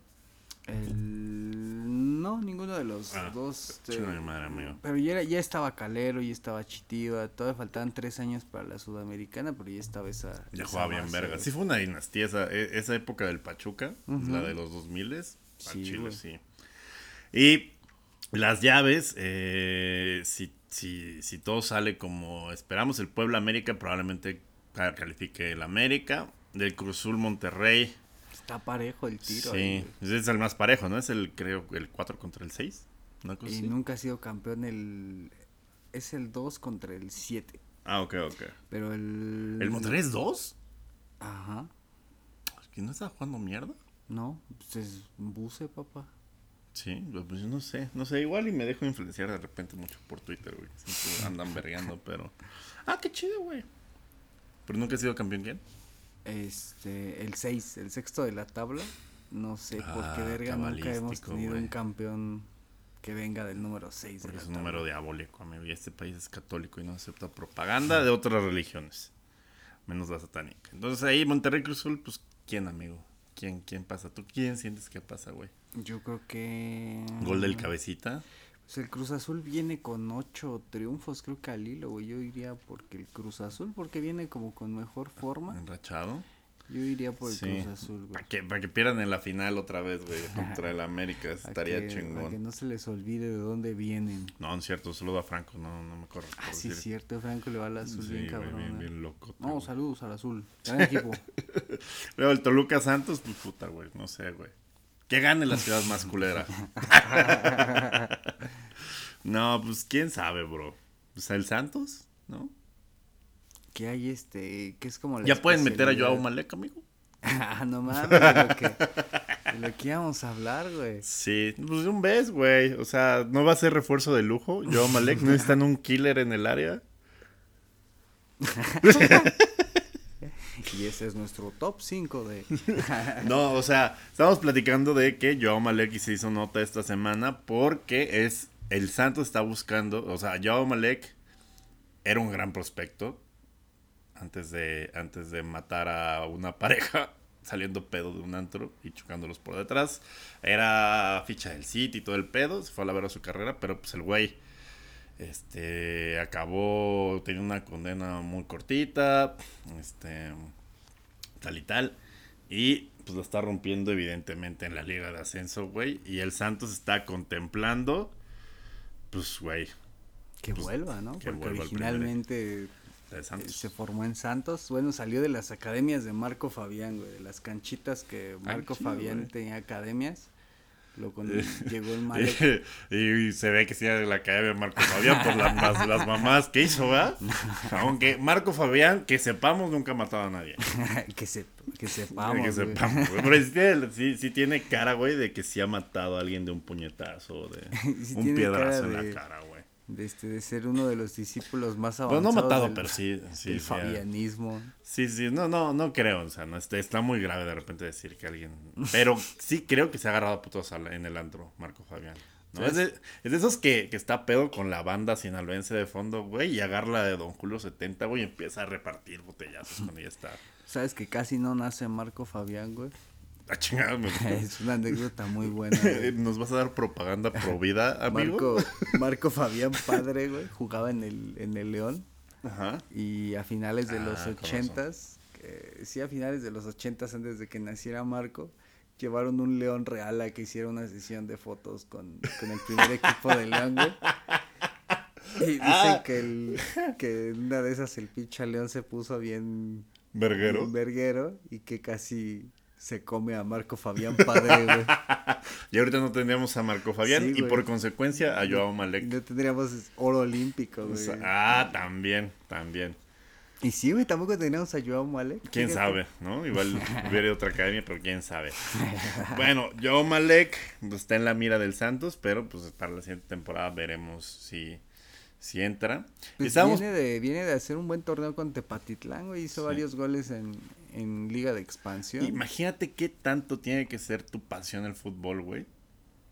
El... No, ninguno de los Ah, dos. Chinga mi madre, amigo. Pero ya, era- ya estaba Calero, ya estaba Chitiva, todavía faltaban tres años para la Sudamericana, pero ya estaba esa. Ya esa jugaba bien verga. Sí fue una dinastía esa, e- esa época del Pachuca, la de los 2000 Sí, sí, güey. sí. Y las llaves, eh, si, si, si todo sale como esperamos, el Puebla América probablemente califique el América, del Cruzul Monterrey. Está parejo el tiro. sí, ahí, es el más parejo, ¿no? Es el, creo, el 4 contra el 6. Una cosa Y nunca ha sido campeón el. Es el 2 contra el 7. Ah, ok, ok. Pero el. ¿El Monterrey es 2? Ajá. ¿Que no está jugando mierda? No, pues es buce, papá. Sí, pues yo no sé, no sé, igual y me dejo influenciar de repente mucho por Twitter, güey. Andan vergueando, pero... Ah, qué chido, güey. ¿Pero nunca ha sido campeón quién? Este, el 6, el sexto de la tabla. No sé por qué Ah, verga nunca hemos tenido un campeón que venga del número 6 de Porque la es un tabla. número diabólico, amigo. Y este país es católico y no acepta propaganda de otras religiones. Menos la satánica. Entonces ahí Monterrey Cruzul, pues, ¿quién, amigo? ¿Quién, quién pasa? ¿Tú quién sientes que pasa, güey? Yo creo que. Gol del cabecita. Pues el Cruz Azul viene con ocho triunfos, creo que al hilo, güey. Yo iría porque el Cruz Azul, porque viene como con mejor forma. Enrachado. Yo iría por el Sí. Cruz Azul, güey. Para que, para que pierdan en la final otra vez, güey, contra el América. Pa' Estaría que- pa' chingón. que no se les olvide de dónde vienen. No, no es cierto, saludo a Franco, no, no me corro. Ah, sí, es cierto, Franco le va al azul Sí, bien cabrón. bien, eh. bien loco. No, saludos al azul. Gran equipo. Luego el Toluca Santos, pues puta, güey, no sé, güey. Que gane la ciudad más culera. no, pues quién sabe, bro. Pues el Santos, ¿no? que hay este, que es como la Ya pueden meter a Joao Malek, amigo. Ah, no mames, lo que, lo que íbamos a hablar, güey. Sí, pues un vez, güey. O sea, no va a ser refuerzo de lujo. Joao Malek no necesitan un killer en el área. Y ese es nuestro top 5 de... No, o sea, estamos platicando de que Joao Malek se hizo nota esta semana porque es el Santos está buscando, o sea, Joao Malek era un gran prospecto antes de antes de matar a una pareja saliendo pedo de un antro y chocándolos por detrás. Era ficha del City y todo el pedo, se fue a la vera su carrera, pero pues el güey este acabó teniendo una condena muy cortita, este tal y tal. Y pues lo está rompiendo evidentemente en la liga de ascenso, güey. Y el Santos está contemplando, pues, güey, Que pues, vuelva, ¿no? que Porque vuelva originalmente eh, se formó en Santos. Bueno, salió de las academias de Marco Fabián, güey. De las canchitas que Marco chido, Fabián güey. tenía academias. Lo con... llegó el Malek. y, se ve que sí era de la academia de Marco Fabián por la- las, las mamás que hizo, ¿verdad? Aunque Marco Fabián, que sepamos, nunca ha matado a nadie. que, se, que sepamos. que sepamos, güey. Pero sí tiene, sí- sí tiene cara, güey, de que sí ha matado a alguien de un puñetazo, de Sí un piedrazo en de- la cara, güey. De, este, de ser uno de los discípulos más Pues avanzados. no matado, del- pero sí, sí, fabianismo. Sí, sí, no, no, no creo, o sea, no, está, está muy grave de repente decir que alguien... Pero sí creo que se ha agarrado a putos en el antro, Marco Fabián. ¿no? Es, de, es de esos que, que está pedo con la banda sinaloense de fondo, güey, y agarra la de Don Julio 70, güey, y empieza a repartir botellazos cuando ya está... Sabes que casi no nace Marco Fabián, güey. A chingada, me- Es una anécdota muy buena. güey. ¿Nos vas a dar propaganda pro vida, amigo? Marco, Marco Fabián padre, güey, jugaba en el, en el León Ajá. y a finales de Ah, los ochentas, eh, sí, a finales de los ochentas antes de que naciera Marco, llevaron un león real a que hiciera una sesión de fotos con, con el primer equipo del León, güey. Y dicen Ah. que, el, que una de esas el pinche león se puso bien Verguero. verguero y que casi se come a Marco Fabián padre, güey. Y ahorita no tendríamos a Marco Fabián Sí, y por consecuencia a Joao Malek. no tendríamos oro olímpico, O güey. sea, ah, también, también. Y sí, güey, tampoco teníamos a Joao Malek. Quién sabe, ¿no? Igual hubiera otra academia, pero quién sabe. Bueno, Joe Malek pues, está en la mira del Santos, pero pues para la siguiente temporada veremos si, si entra. Pues viene, de, viene de hacer un buen torneo con Tepatitlán, güey. Hizo Sí. varios goles en, en Liga de Expansión. Imagínate qué tanto tiene que ser tu pasión el fútbol, güey.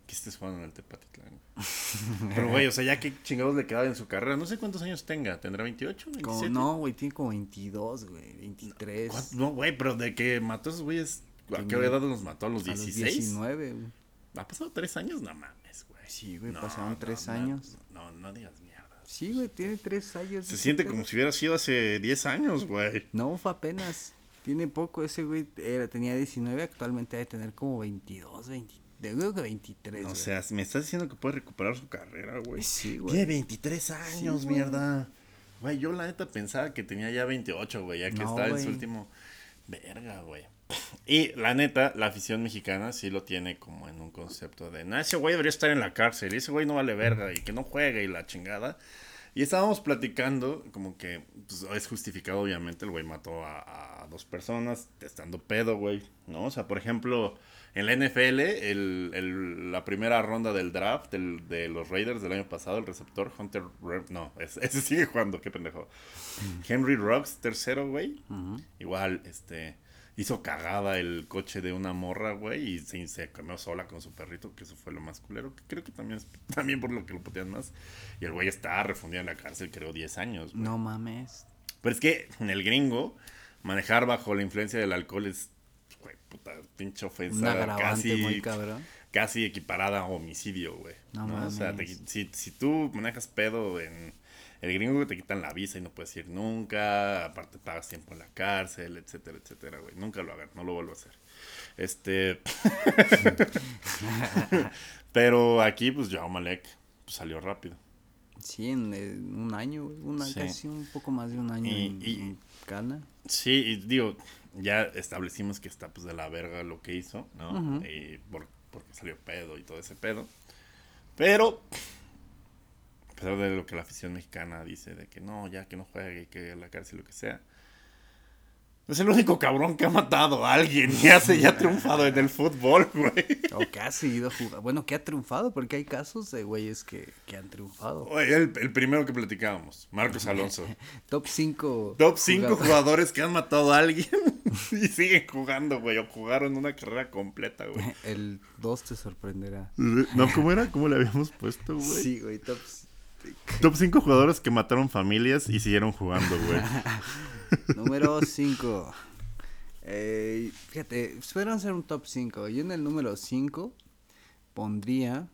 Que estés jugando en el Tepatitlán. güey. Pero, güey, o sea, ya qué chingados le quedaba en su carrera. No sé cuántos años tenga. ¿Tendrá 28? Como- 27? no, güey, tiene como 22, güey, 23. ¿Cuánto? No, güey, pero de que mató a esos güeyes. ¿A qué edad los mató? ¿A los A los 16? 19, güey. ¿Ha pasado tres años? No mames, güey. Sí, güey, pasaron tres años. No, no digas. Sí, güey, tiene tres años. Se siente como si hubiera sido hace 10 años, güey. No, fue apenas. Tiene poco ese güey. Era, tenía 19, actualmente debe tener como 22, 20. Yo creo que 23. O güey. sea, me estás diciendo que puede recuperar su carrera, güey. Sí, güey. Tiene 23 años, mierda. Güey, yo la neta pensaba que tenía ya 28, güey, ya que No, estaba en su último. Verga, güey. Y la neta, la afición mexicana sí lo tiene como en un concepto de, no, ese güey debería estar en la cárcel, ese güey no vale verga, y que no juegue, y la chingada. Y estábamos platicando, como que pues, es justificado, obviamente, el güey mató a, a dos personas estando pedo, güey, ¿no? O sea, por ejemplo, en la NFL, el, el- la primera ronda del draft del- de los Raiders del año pasado, el receptor Hunter, no, ese, ese sigue jugando, qué pendejo. Henry Rocks, tercero, güey. Ujú. Igual, este, hizo cagada el coche de una morra, güey, y se, se comió sola con su perrito, que eso fue lo más culero, que creo que también es también por lo que lo putean más. Y el güey está refundido en la cárcel, creo, 10 años, güey. No mames. Pero es que en el gringo, manejar bajo la influencia del alcohol es, güey, puta, pinche ofensa agravante casi, muy cabrón. casi equiparada a homicidio, güey. No ¿no? O sea, te- mames. si, si tú manejas pedo en el gringo, te quitan la visa y no puedes ir nunca. Aparte, pagas tiempo en la cárcel, etcétera, etcétera, güey. Nunca lo hagan, no lo vuelvo a hacer. Este. Pero aquí, pues, Joao Malek pues, salió rápido. Sí, en, un año, güey. Un año, Sí. casi un poco más de un año Y- en, y- en Ghana. Sí, y digo, ya establecimos que está pues de la verga lo que hizo, ¿no? Y por- porque salió pedo y todo ese pedo. Pero, pesar de lo que la afición mexicana dice, de que no, ya que no juegue, que la cárcel, lo que sea. Es el único cabrón que ha matado a alguien y hace ya ha triunfado en el fútbol, güey. O que ha seguido jugando. Bueno, que ha triunfado, porque hay casos de güeyes que, que han triunfado. Oye, el, el primero que platicábamos, Marcos Alonso. Top 5. Top 5 jugadores que han matado a alguien y siguen jugando, güey, o jugaron una carrera completa, güey. El 2 te sorprenderá. No, ¿cómo era? ¿Cómo le habíamos puesto, güey? Sí, güey, top. Top 5 jugadores que mataron familias y siguieron jugando, güey. Número 5. Eh, fíjate, fueron ser un top 5. Yo en el número 5 pondría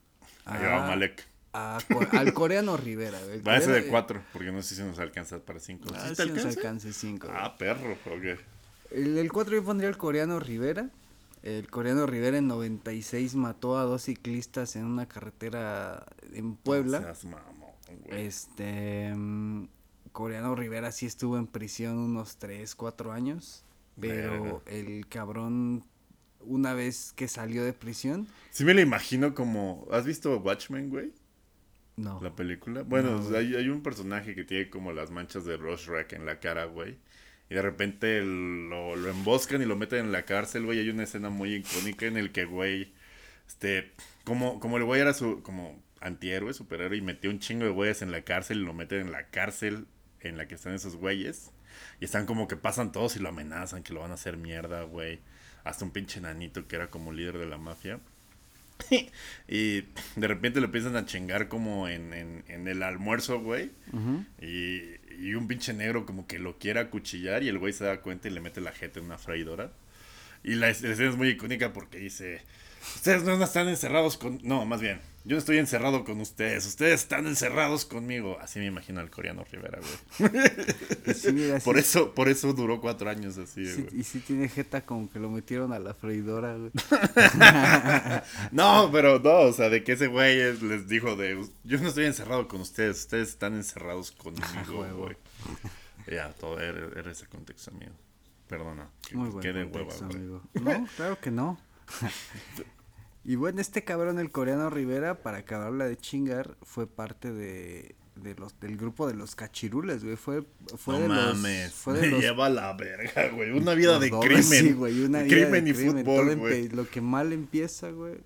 A Malek. a co- al coreano Rivera. güey. Va a ser de coreano- 4, porque no sé si nos alcanza para 5. Ah, ¿Sí sí te nos alcanza? alcance 5. Ah, perro, ok. El, el 4 yo pondría al coreano Rivera. El coreano Rivera en 96 mató a dos ciclistas en una carretera en Puebla. No Este. mm, Coreano Rivera sí estuvo en prisión unos 3, 4 años. Pero el cabrón, una vez que salió de prisión, Sí me lo imagino como... ¿Has visto Watchmen, güey? no. La película. Bueno, No, hay, hay un personaje que tiene como las manchas de Rorschach en la cara, güey. Y de repente lo, lo emboscan y lo meten en la cárcel, güey. Hay una escena muy icónica en el que, güey, este, como, como el güey era su, como antihéroe, superhéroe, y metió un chingo de güeyes en la cárcel y lo meten en la cárcel en la que están esos güeyes. Y están como que pasan todos y lo amenazan, que lo van a hacer mierda, güey. Hasta un pinche nanito que era como líder de la mafia. y de repente lo empiezan a chingar como en, en, en el almuerzo, güey. Y, y un pinche negro como que lo quiere acuchillar y el güey se da cuenta y le mete la jeta en una freidora. Y la escena es muy icónica porque dice, ustedes no están encerrados con... No, más bien, yo no estoy encerrado con ustedes, ustedes están encerrados conmigo. Así me imagino al coreano Rivera, güey. Y sí, mira, Por sí- eso, por eso duró cuatro años así, sí- güey. y sí tiene jeta como que lo metieron a la freidora, güey. No, pero no, o sea, de que ese güey es- les dijo de, yo no estoy encerrado con ustedes, ustedes están encerrados conmigo, güey. Ya, todo era, era ese contexto, amigo. Perdona. que- Muy buen que de hueva, güey. amigo. No, claro que no. Y bueno, este cabrón, el coreano Rivera, para acabarla de chingar, fue parte de, de los del grupo de los cachirules, güey. Fue, fue no de mames, los. Fue de me los lleva la verga, güey. Una vida de crimen. Sí, güey, una vida crimen de y crimen. fútbol, güey. Lo que mal empieza, güey,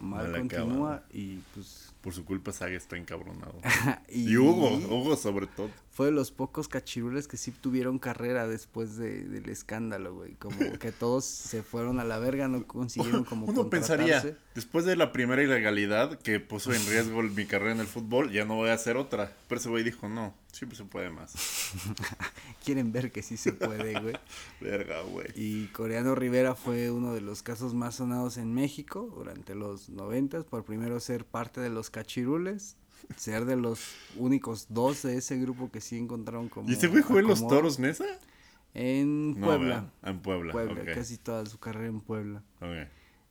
mal, Mal acaba, continúa y pues... Por su culpa Saga está encabronado. y, Y Hugo, Hugo sobre todo. Fue de los pocos cachirules que sí tuvieron carrera después de, del escándalo, güey. Como que todos se fueron a la verga, no consiguieron como Uno pensaría, después de la primera ilegalidad que puso en riesgo mi carrera en el fútbol, ya no voy a hacer otra. Pero ese güey dijo, no, siempre se puede más. Quieren ver que sí se puede, güey. Verga, güey. Y Coreano Rivera fue uno de los casos más sonados en México durante los noventas, por primero ser parte de los cachirules, ser de los únicos dos de ese grupo que sí encontraron como ¿Y ese güey jugó en los toros, Nesa? En Puebla. En Puebla. Puebla, casi toda su carrera en Puebla. ok.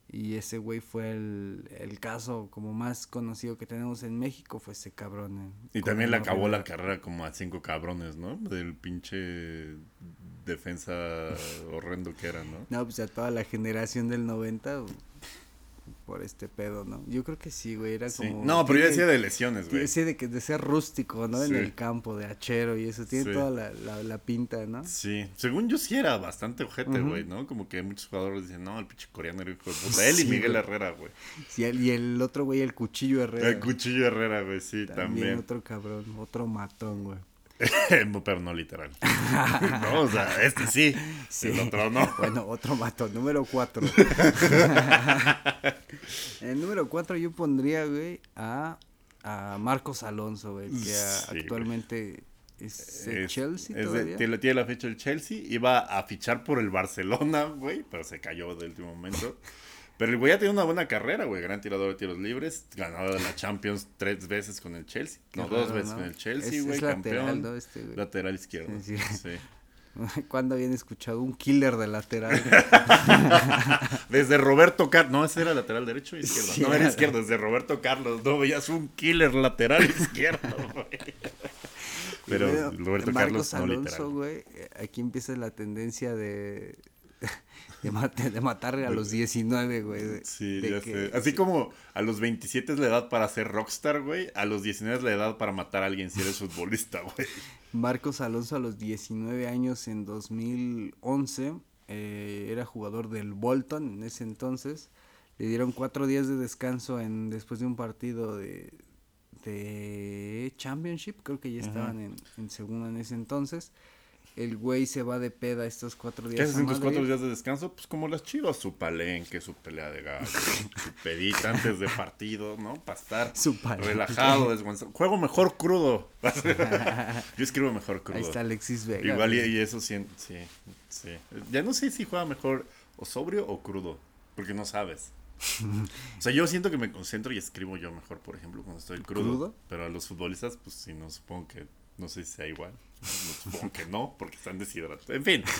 Y ese güey fue el, el caso como más conocido que tenemos en México, fue ese cabrón. eh, Y también le acabó la carrera como a cinco cabrones, ¿no? Del pinche defensa horrendo que era, ¿no? No, pues a toda la generación del 90 por este pedo, ¿no? Yo creo que sí, güey, era Sí. como... No, pero yo tiene- decía de lesiones, güey. Sí, de, que, de ser rústico, ¿no? En el campo, de hachero y eso. Tiene Sí. toda la, la, la pinta, ¿no? Sí, según yo sí era bastante ojete, güey, ¿no? Como que muchos jugadores dicen, no, el pinche coreano era hijo de puta. Él y Miguel güey. Herrera, güey. Sí, el- y el otro güey, el cuchillo Herrera. El cuchillo Herrera, güey, sí, también, también. otro cabrón, otro matón, güey. Pero no literal. no, o sea, este sí, Sí. el otro no. Bueno, otro matón, número 4. el número 4 yo pondría, güey, a, a Marcos Alonso, güey, que güey. actualmente es Es- Chelsea es de- todavía. tiene, tiene la fecha del Chelsea. Iba a fichar por el Barcelona, güey, pero se cayó de último momento. Pero el güey ya tiene una buena carrera, güey. Gran tirador de tiros libres. Ganador de la Champions tres veces con el Chelsea. No, dos veces ¿no? con el Chelsea, es güey. Campeón. ¿no? Este, güey. Lateral izquierdo. Sí, Sí. ¿Cuándo habían escuchado un killer de lateral? Desde Roberto Carlos. No, ese era lateral derecho o izquierdo. Sí, no, era era- izquierdo. Desde Roberto Carlos. No, veías un killer lateral izquierdo, güey. Pero Roberto Marcos Carlos no Alonso, literal. güey, eh, aquí empieza la tendencia de de, de matar a los 19, güey. Sí, de ya que- sé. Así como a los 27 es la edad para ser rockstar, güey. A los 19 es la edad para matar a alguien si eres futbolista, güey. Marcos Alonso a los 19 años en 2011 eh, era jugador del Bolton en ese entonces. Le dieron cuatro días de descanso en después de un partido de, de Championship, creo que ya estaban en, en segunda en ese entonces. El güey se va de peda estos cuatro días. ¿Qué haces en tus cuatro días de descanso? Pues como las chivas, su palenque, su pelea de gallo, su pedita antes de partido, ¿no? Para estar Su relajado, desguanzado. Juego mejor crudo. Yo escribo mejor crudo. Ahí está Alexis Vega. Igual y eso sí, sí, sí. Ya no sé si juega mejor o sobrio o crudo, porque no sabes. O sea, yo siento que me concentro y escribo yo mejor, por ejemplo, cuando estoy crudo. ¿Crudo? Pero a los futbolistas, pues sí, no supongo que, no sé si sea igual. Supongo que no, porque están deshidratados. En fin.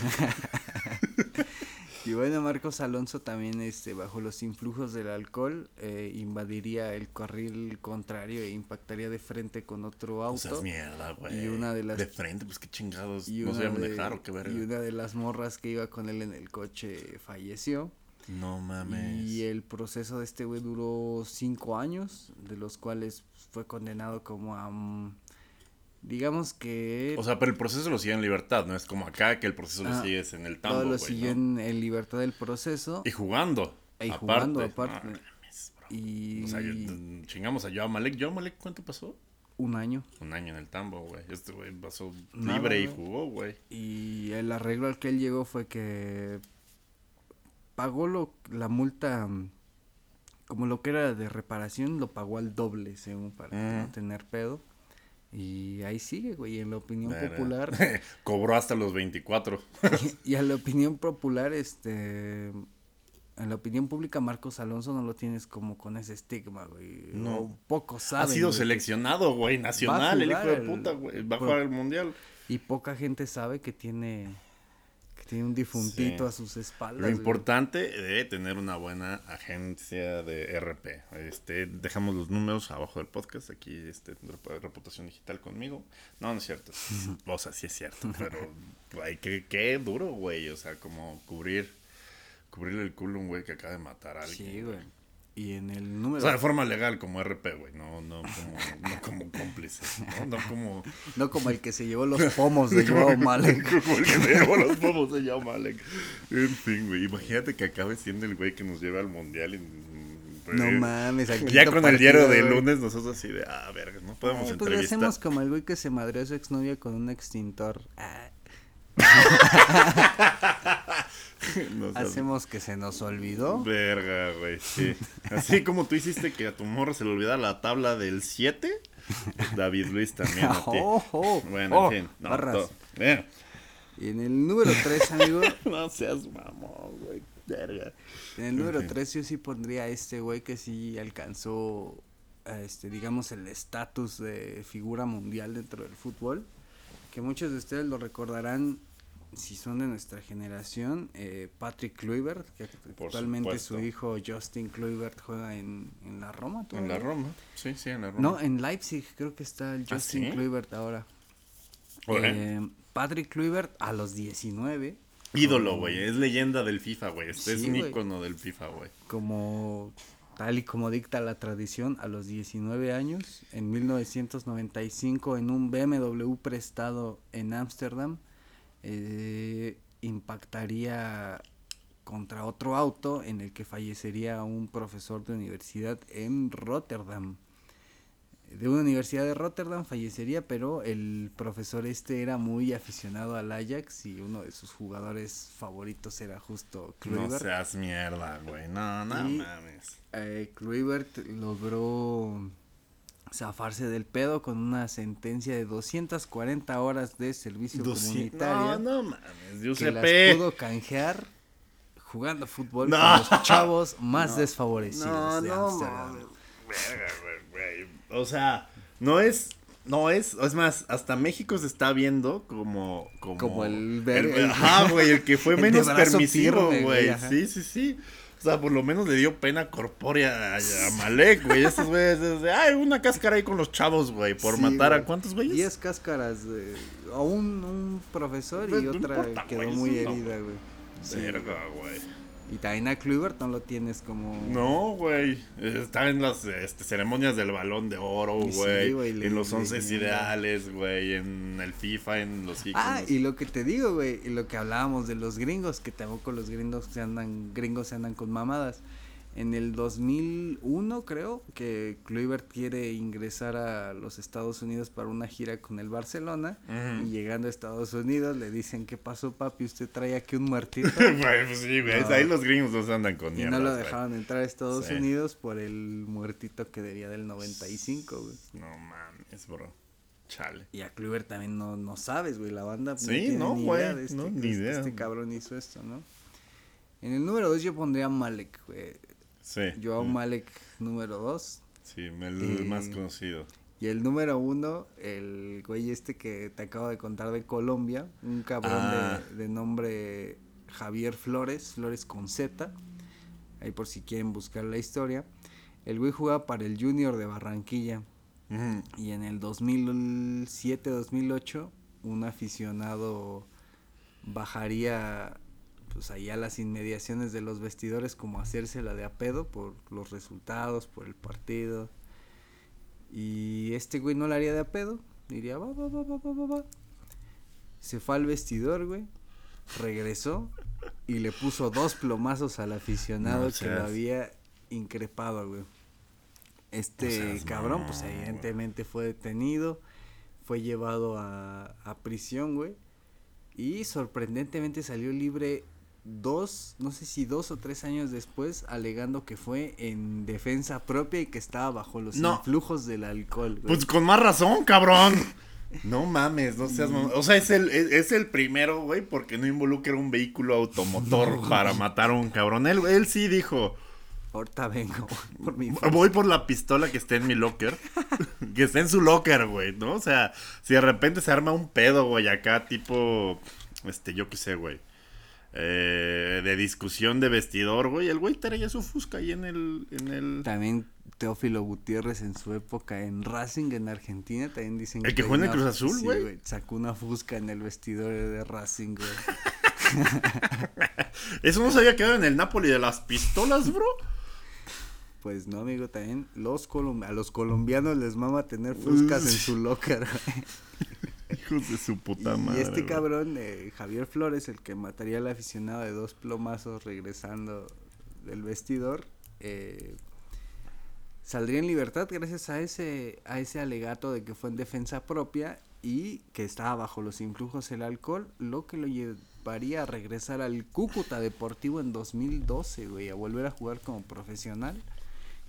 Y bueno, Marcos Alonso también, este, bajo los influjos del alcohol, eh, invadiría el carril contrario e impactaría de frente con otro auto. O sea, es mierda, güey. Y una de las- De frente, pues qué chingados. y no una sabía de- manejar o qué verga. Y una de las morras que iba con él en el coche falleció. No mames. Y el proceso de este güey duró cinco años, de los cuales fue condenado como a... mm, digamos que... O sea, pero el proceso lo sigue en libertad, ¿no? Es como acá que el proceso lo Ah, sigues en el todo tambo, lo güey, siguió ¿no? en, libertad del proceso. Y jugando. Y aparte. jugando aparte. No mames, bro. Y O sea, chingamos a Joao Malek. ¿Joao Malek cuánto pasó? un año. Un año en el tambo, güey. Este güey pasó Nada, libre y jugó, güey. Y el arreglo al que él llegó fue que pagó lo, la multa como lo que era de reparación, lo pagó al doble, según para no tener pedo. Y ahí sigue, güey, en la opinión popular. Cobró hasta los 24. y a la opinión popular, este... En la opinión pública, Marcos Alonso no lo tienes como con ese estigma, güey. No. O pocos saben. ha sido güey, seleccionado, güey, nacional, el hijo de puta, güey. Va a jugar el mundial. Y poca gente sabe que tiene... Tiene un difuntito Sí. a sus espaldas. Lo güey. importante de tener una buena agencia de RP. Este, dejamos los números abajo del podcast. Aquí, este, rep- reputación digital conmigo. No, no es cierto. O sea, sí es cierto, pero, güey, qué, qué duro, güey. O sea, como cubrir, cubrirle el culo a un güey que acaba de matar a alguien. Sí, güey. Y en el O número... sea, de forma legal como RP, güey, no, no como, no como cómplice, ¿no? No como... No como el que se llevó los pomos de Joao Malek. Como el que se llevó los pomos de Joao Malek. En fin, güey, imagínate que acabe siendo el güey que nos lleva al mundial y... No mames. al Ya con el diario de partido, lunes nosotros así de, ah, verga, no podemos Eh, pues entrevistar. hacemos como el güey que se madreó a su exnovia con un extintor. Ah, No seas hacemos que se nos olvidó. Verga, güey, sí. Así como tú hiciste que a tu morro se le olvidara la tabla del 7, David Luis también ti. Oh, oh, Bueno, oh, en fin. No, barras. Bien. Y en el número 3, amigo. No seas mamón, güey. Verga. En el número Ok. 3 yo sí pondría a este güey que sí alcanzó, este, digamos, el estatus de figura mundial dentro del fútbol. Que muchos de ustedes lo recordarán si son de nuestra generación. eh, Patrick Kluivert, que Por actualmente su hijo Justin Kluivert juega en, en la Roma. En la. Roma. Sí, sí, en la Roma. No, en Leipzig creo que está el ¿Ah, Justin sí? Kluivert ahora. Eh, Patrick Kluivert a los 19 Ídolo, güey. Es leyenda del FIFA, güey. Este es un ícono del FIFA, güey. como tal y como dicta la tradición, a los 19 años, en 1995, en un BMW prestado en Ámsterdam, eh, impactaría contra otro auto en el que fallecería un profesor de universidad en Rotterdam. De una universidad de Rotterdam fallecería, pero el profesor este era muy aficionado al Ajax y uno de sus jugadores favoritos era justo No Kluivert. seas mierda, güey. No, no Y- mames. eh, Kluivert logró zafarse del pedo con una sentencia de 240 horas de servicio Doci- comunitario No, no mames. que las pudo canjear jugando fútbol No. con los chavos más No. desfavorecidos No, de no, güey. O sea, no es. No es, es más, hasta México se está viendo como. Como, Como el ver- el- ajá, güey, el que fue el menos permisivo, güey. Sí, sí, sí. O sea, por lo menos le dio pena corpórea a, a Malek, güey. Estos güeyes, ay, una cáscara ahí con los chavos, güey, por Sí, matar a cuántos güeyes. 10 cáscaras de, a un, un profesor y no otra importa, quedó güey, muy no, herida, güey. Sí, Verga, güey. Y también a Kluivert no lo tienes como... No, güey. Está en las este, ceremonias del balón de oro, Sí, güey. le- en los once le- ideales, güey. En el FIFA, en los íconos. Ah, y lo que te digo, güey, y lo que hablábamos de los gringos, que tampoco los gringos se andan, gringos se andan con mamadas. En el 2001, creo, que Kluivert quiere ingresar a los Estados Unidos para una gira con el Barcelona. Y llegando a Estados Unidos le dicen, ¿qué pasó, papi? Usted trae aquí un muertito. Pues sí. No. Ahí los gringos no se andan con y mierdas, no lo güey. dejaron entrar a Estados Sí. Unidos por el muertito que debía del 95, güey. No mames, bro. Chale. Y a Kluivert también no, no sabes, güey, la banda Sí, tiene no, ni güey, idea de este, no, ni idea. este cabrón hizo esto, ¿no? En el número 2 yo pondría Malek, güey. Sí. Joao Malek número 2. Sí, el más conocido. Y el número 1, el güey este que te acabo de contar de Colombia, un cabrón Ah. de, de nombre Javier Flores, Flores con Z, ahí por si quieren buscar la historia. El güey jugaba para el Junior de Barranquilla. Y en el 2007-2008, un aficionado bajaría pues ahí a las inmediaciones de los vestidores como hacérsela de a pedo por los resultados, por el partido. Y este güey no la haría de a pedo, diría va, va, va, va, va, va, va. Se fue al vestidor, güey. Regresó y le puso dos plomazos al aficionado No que lo había increpado, güey. Este cabrón, pues güey. evidentemente fue detenido, fue llevado a, a prisión, güey. Y sorprendentemente salió libre dos, no sé si dos o tres años después, alegando que fue en defensa propia y que estaba bajo los No. influjos del alcohol, güey. Pues con más razón, cabrón. No mames, no seas mamón. O sea, es el, es, es el primero, güey, porque no involucra un vehículo automotor para matar a un cabrón. Él, él sí dijo, Ahorita vengo por mi voy por la pistola que está en mi locker. que está en su locker, güey, ¿no? O sea, si de repente se arma un pedo, güey, acá tipo, este, yo qué sé, güey. Eh, de discusión de vestidor, güey. El güey traía su fusca ahí en el, en el... También Teófilo Gutiérrez en su época en Racing en Argentina también dicen ¿El que traía juega en el Cruz Azul, sí, güey? Sacó una fusca en el vestidor de Racing, güey. Eso no se había quedado en el Napoli de las pistolas, bro. Pues no, amigo, también los colom- a los colombianos les mama tener fuscas en Sí. su locker. güey. Hijos de su puta y madre. este güey. cabrón, eh, Javier Flores, el que mataría al aficionado de dos plomazos regresando del vestidor, eh, saldría en libertad gracias a ese, a ese alegato de que fue en defensa propia y que estaba bajo los influjos del alcohol, lo que lo llevaría a regresar al Cúcuta Deportivo en 2012, güey, a volver a jugar como profesional,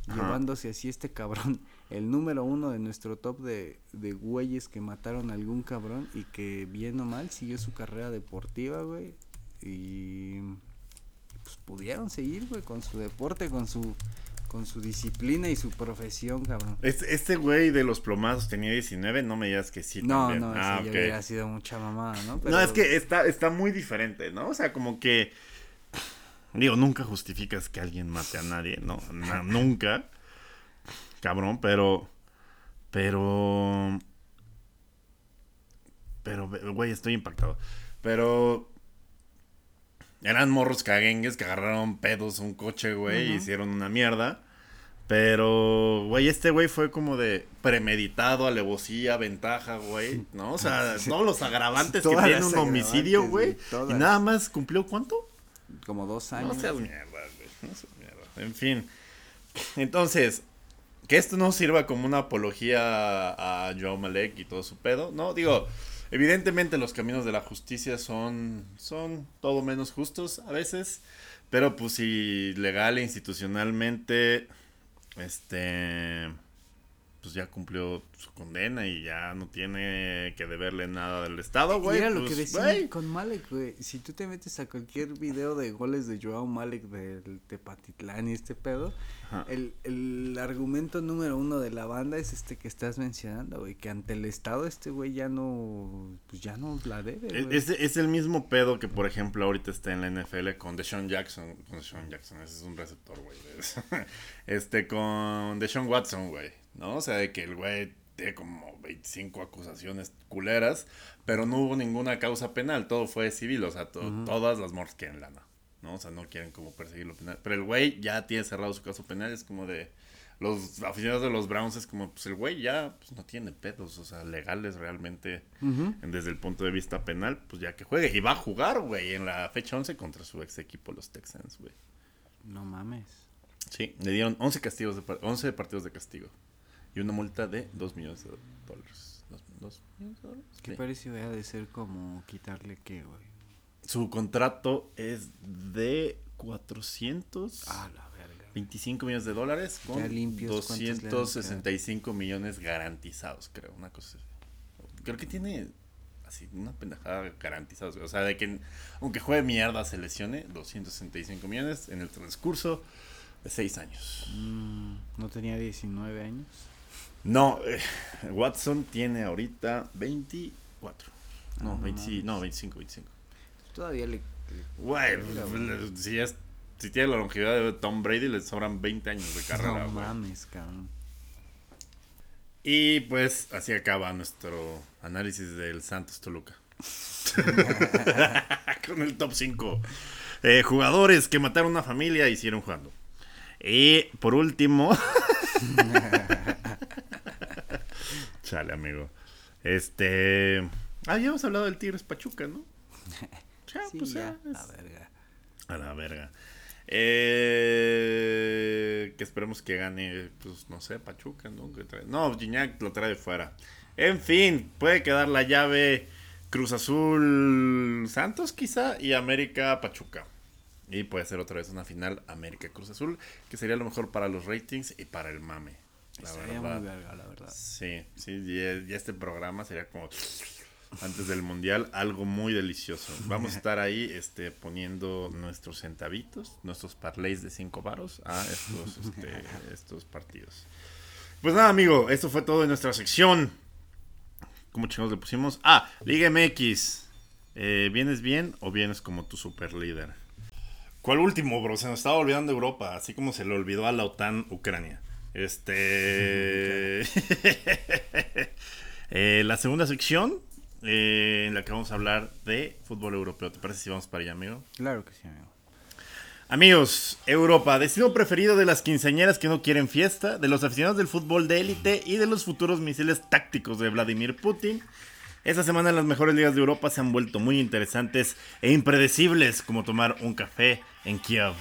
Ajá. llevándose así este cabrón, el número uno de nuestro top de, de güeyes que mataron a algún cabrón y que bien o mal siguió su carrera deportiva, güey, y pues pudieron seguir, güey, con su deporte, con su con su disciplina y su profesión, cabrón. Este, este güey de los plomazos tenía 19, no me digas que sí. no, también. no, ah, ese ya ok. hubiera sido mucha mamada, ¿no? No, es que está, está muy diferente, ¿no? O sea, como que. Digo, nunca justificas que alguien mate a nadie, ¿no? Nunca. Cabrón, pero. Pero. Pero, güey, estoy impactado. Pero. Eran morros caguengues que agarraron pedos a un coche, güey, y Ujú. hicieron una mierda. Pero, güey, este güey fue como de premeditado, alevosía, ventaja, güey, ¿no? O sea, todos los agravantes que tiene un homicidio, güey. Y nada más cumplió cuánto? Como dos años. No seas mierda, güey. No seas mierda. En fin. Entonces, que esto no sirva como una apología a Joao Malek y todo su pedo. No, digo, evidentemente los caminos de la justicia son, son todo menos justos a veces. Pero pues si legal e institucionalmente, este, pues ya cumplió su condena y ya no tiene que deberle nada del Estado, güey. era lo pues, que decían güey. con Malek, güey. Si tú te metes a cualquier video de goles de Joao Malek del Tepatitlán y este pedo, el, el argumento número uno de la banda es este que estás mencionando, güey. Que ante el Estado este güey ya no, pues ya no la debe, güey. es- es el mismo pedo que, por ejemplo, ahorita está en la NFL con Deshaun Jackson. Con Deshaun Jackson, ese es un receptor, güey. Este, con Deshaun Watson, güey. ¿No? O sea, de que el güey tiene como 25 acusaciones culeras, pero no hubo ninguna causa penal. Todo fue civil, o sea, to- todas las morras quieren lana. ¿No? O sea, no quieren como perseguirlo penal. Pero el güey ya tiene cerrado su caso penal, es como de. Los aficionados de los Browns es como, pues el güey ya pues, no tiene pedos, o sea, legales realmente desde el punto de vista penal, pues ya que juegue. Y va a jugar, güey, en la fecha 11 contra su ex equipo, los Texans, güey. No mames. Sí, le dieron 11, castigos de par- 11 partidos de castigo. Y una multa de 2 millones de dólares. ¿Dos, dos millones de dólares? ¿Qué Sí. parece ha de ser como quitarle qué, güey? Su contrato es de 400... Ah, la verga. 25 millones de dólares con limpios, ¿cuántos le han de 265 millones garantizados, creo, una cosa así. Creo que tiene así una pendejada garantizados, güey. o sea, de que aunque juegue mierda se lesione 265 millones en el transcurso de 6 años. Mm, no tenía 19 años. No, eh, Watson tiene ahorita 24. No, no 20 mames. no 25, 25. Todavía le Güey, pues, si, es, si tiene la longevidad de Tom Brady, le sobran 20 años de carrera, No mames, cabrón. Y pues así acaba nuestro análisis del Santos Toluca. Con el top 5 jugadores que mataron una familia y hicieron jugando. Y por último. Chale, amigo. Este. Ah, ya hemos hablado del Tigres Pachuca, ¿no? Ya, Sí, pues ya, ya, la verga. a la verga. Eh, que esperemos que gane, pues no sé, Pachuca, ¿no? No, Gignac lo trae de fuera. En fin, puede quedar la llave Cruz Azul Santos quizá y América Pachuca. Y puede ser otra vez una final América Cruz Azul, que sería lo mejor para los ratings y para el mame. La Estaría verdad. muy verga, la verdad. Sí, sí, ya, ya este programa sería como antes del mundial, algo muy delicioso. Vamos a estar ahí este, poniendo nuestros centavitos, nuestros parlays de cinco varos a estos, este, estos partidos. Pues nada, amigo, esto fue todo en nuestra sección. ¿Cómo chingados le pusimos? Ah, Liga MX. Eh, ¿Vienes bien o vienes como tu super líder? ¿Cuál último, bro? Se nos estaba olvidando Europa, así como se le olvidó a la OTAN Ucrania. Este. Eh, la segunda sección, eh, en la que vamos a hablar de fútbol europeo. ¿Te parece si vamos para allá, amigo? Claro que sí, amigo. Amigos, Europa, destino preferido de las quinceañeras que no quieren fiesta, de los aficionados del fútbol de élite y de los futuros misiles tácticos de Vladimir Putin. Esta semana las mejores ligas de Europa se han vuelto muy interesantes e impredecibles, como tomar un café en Kiev.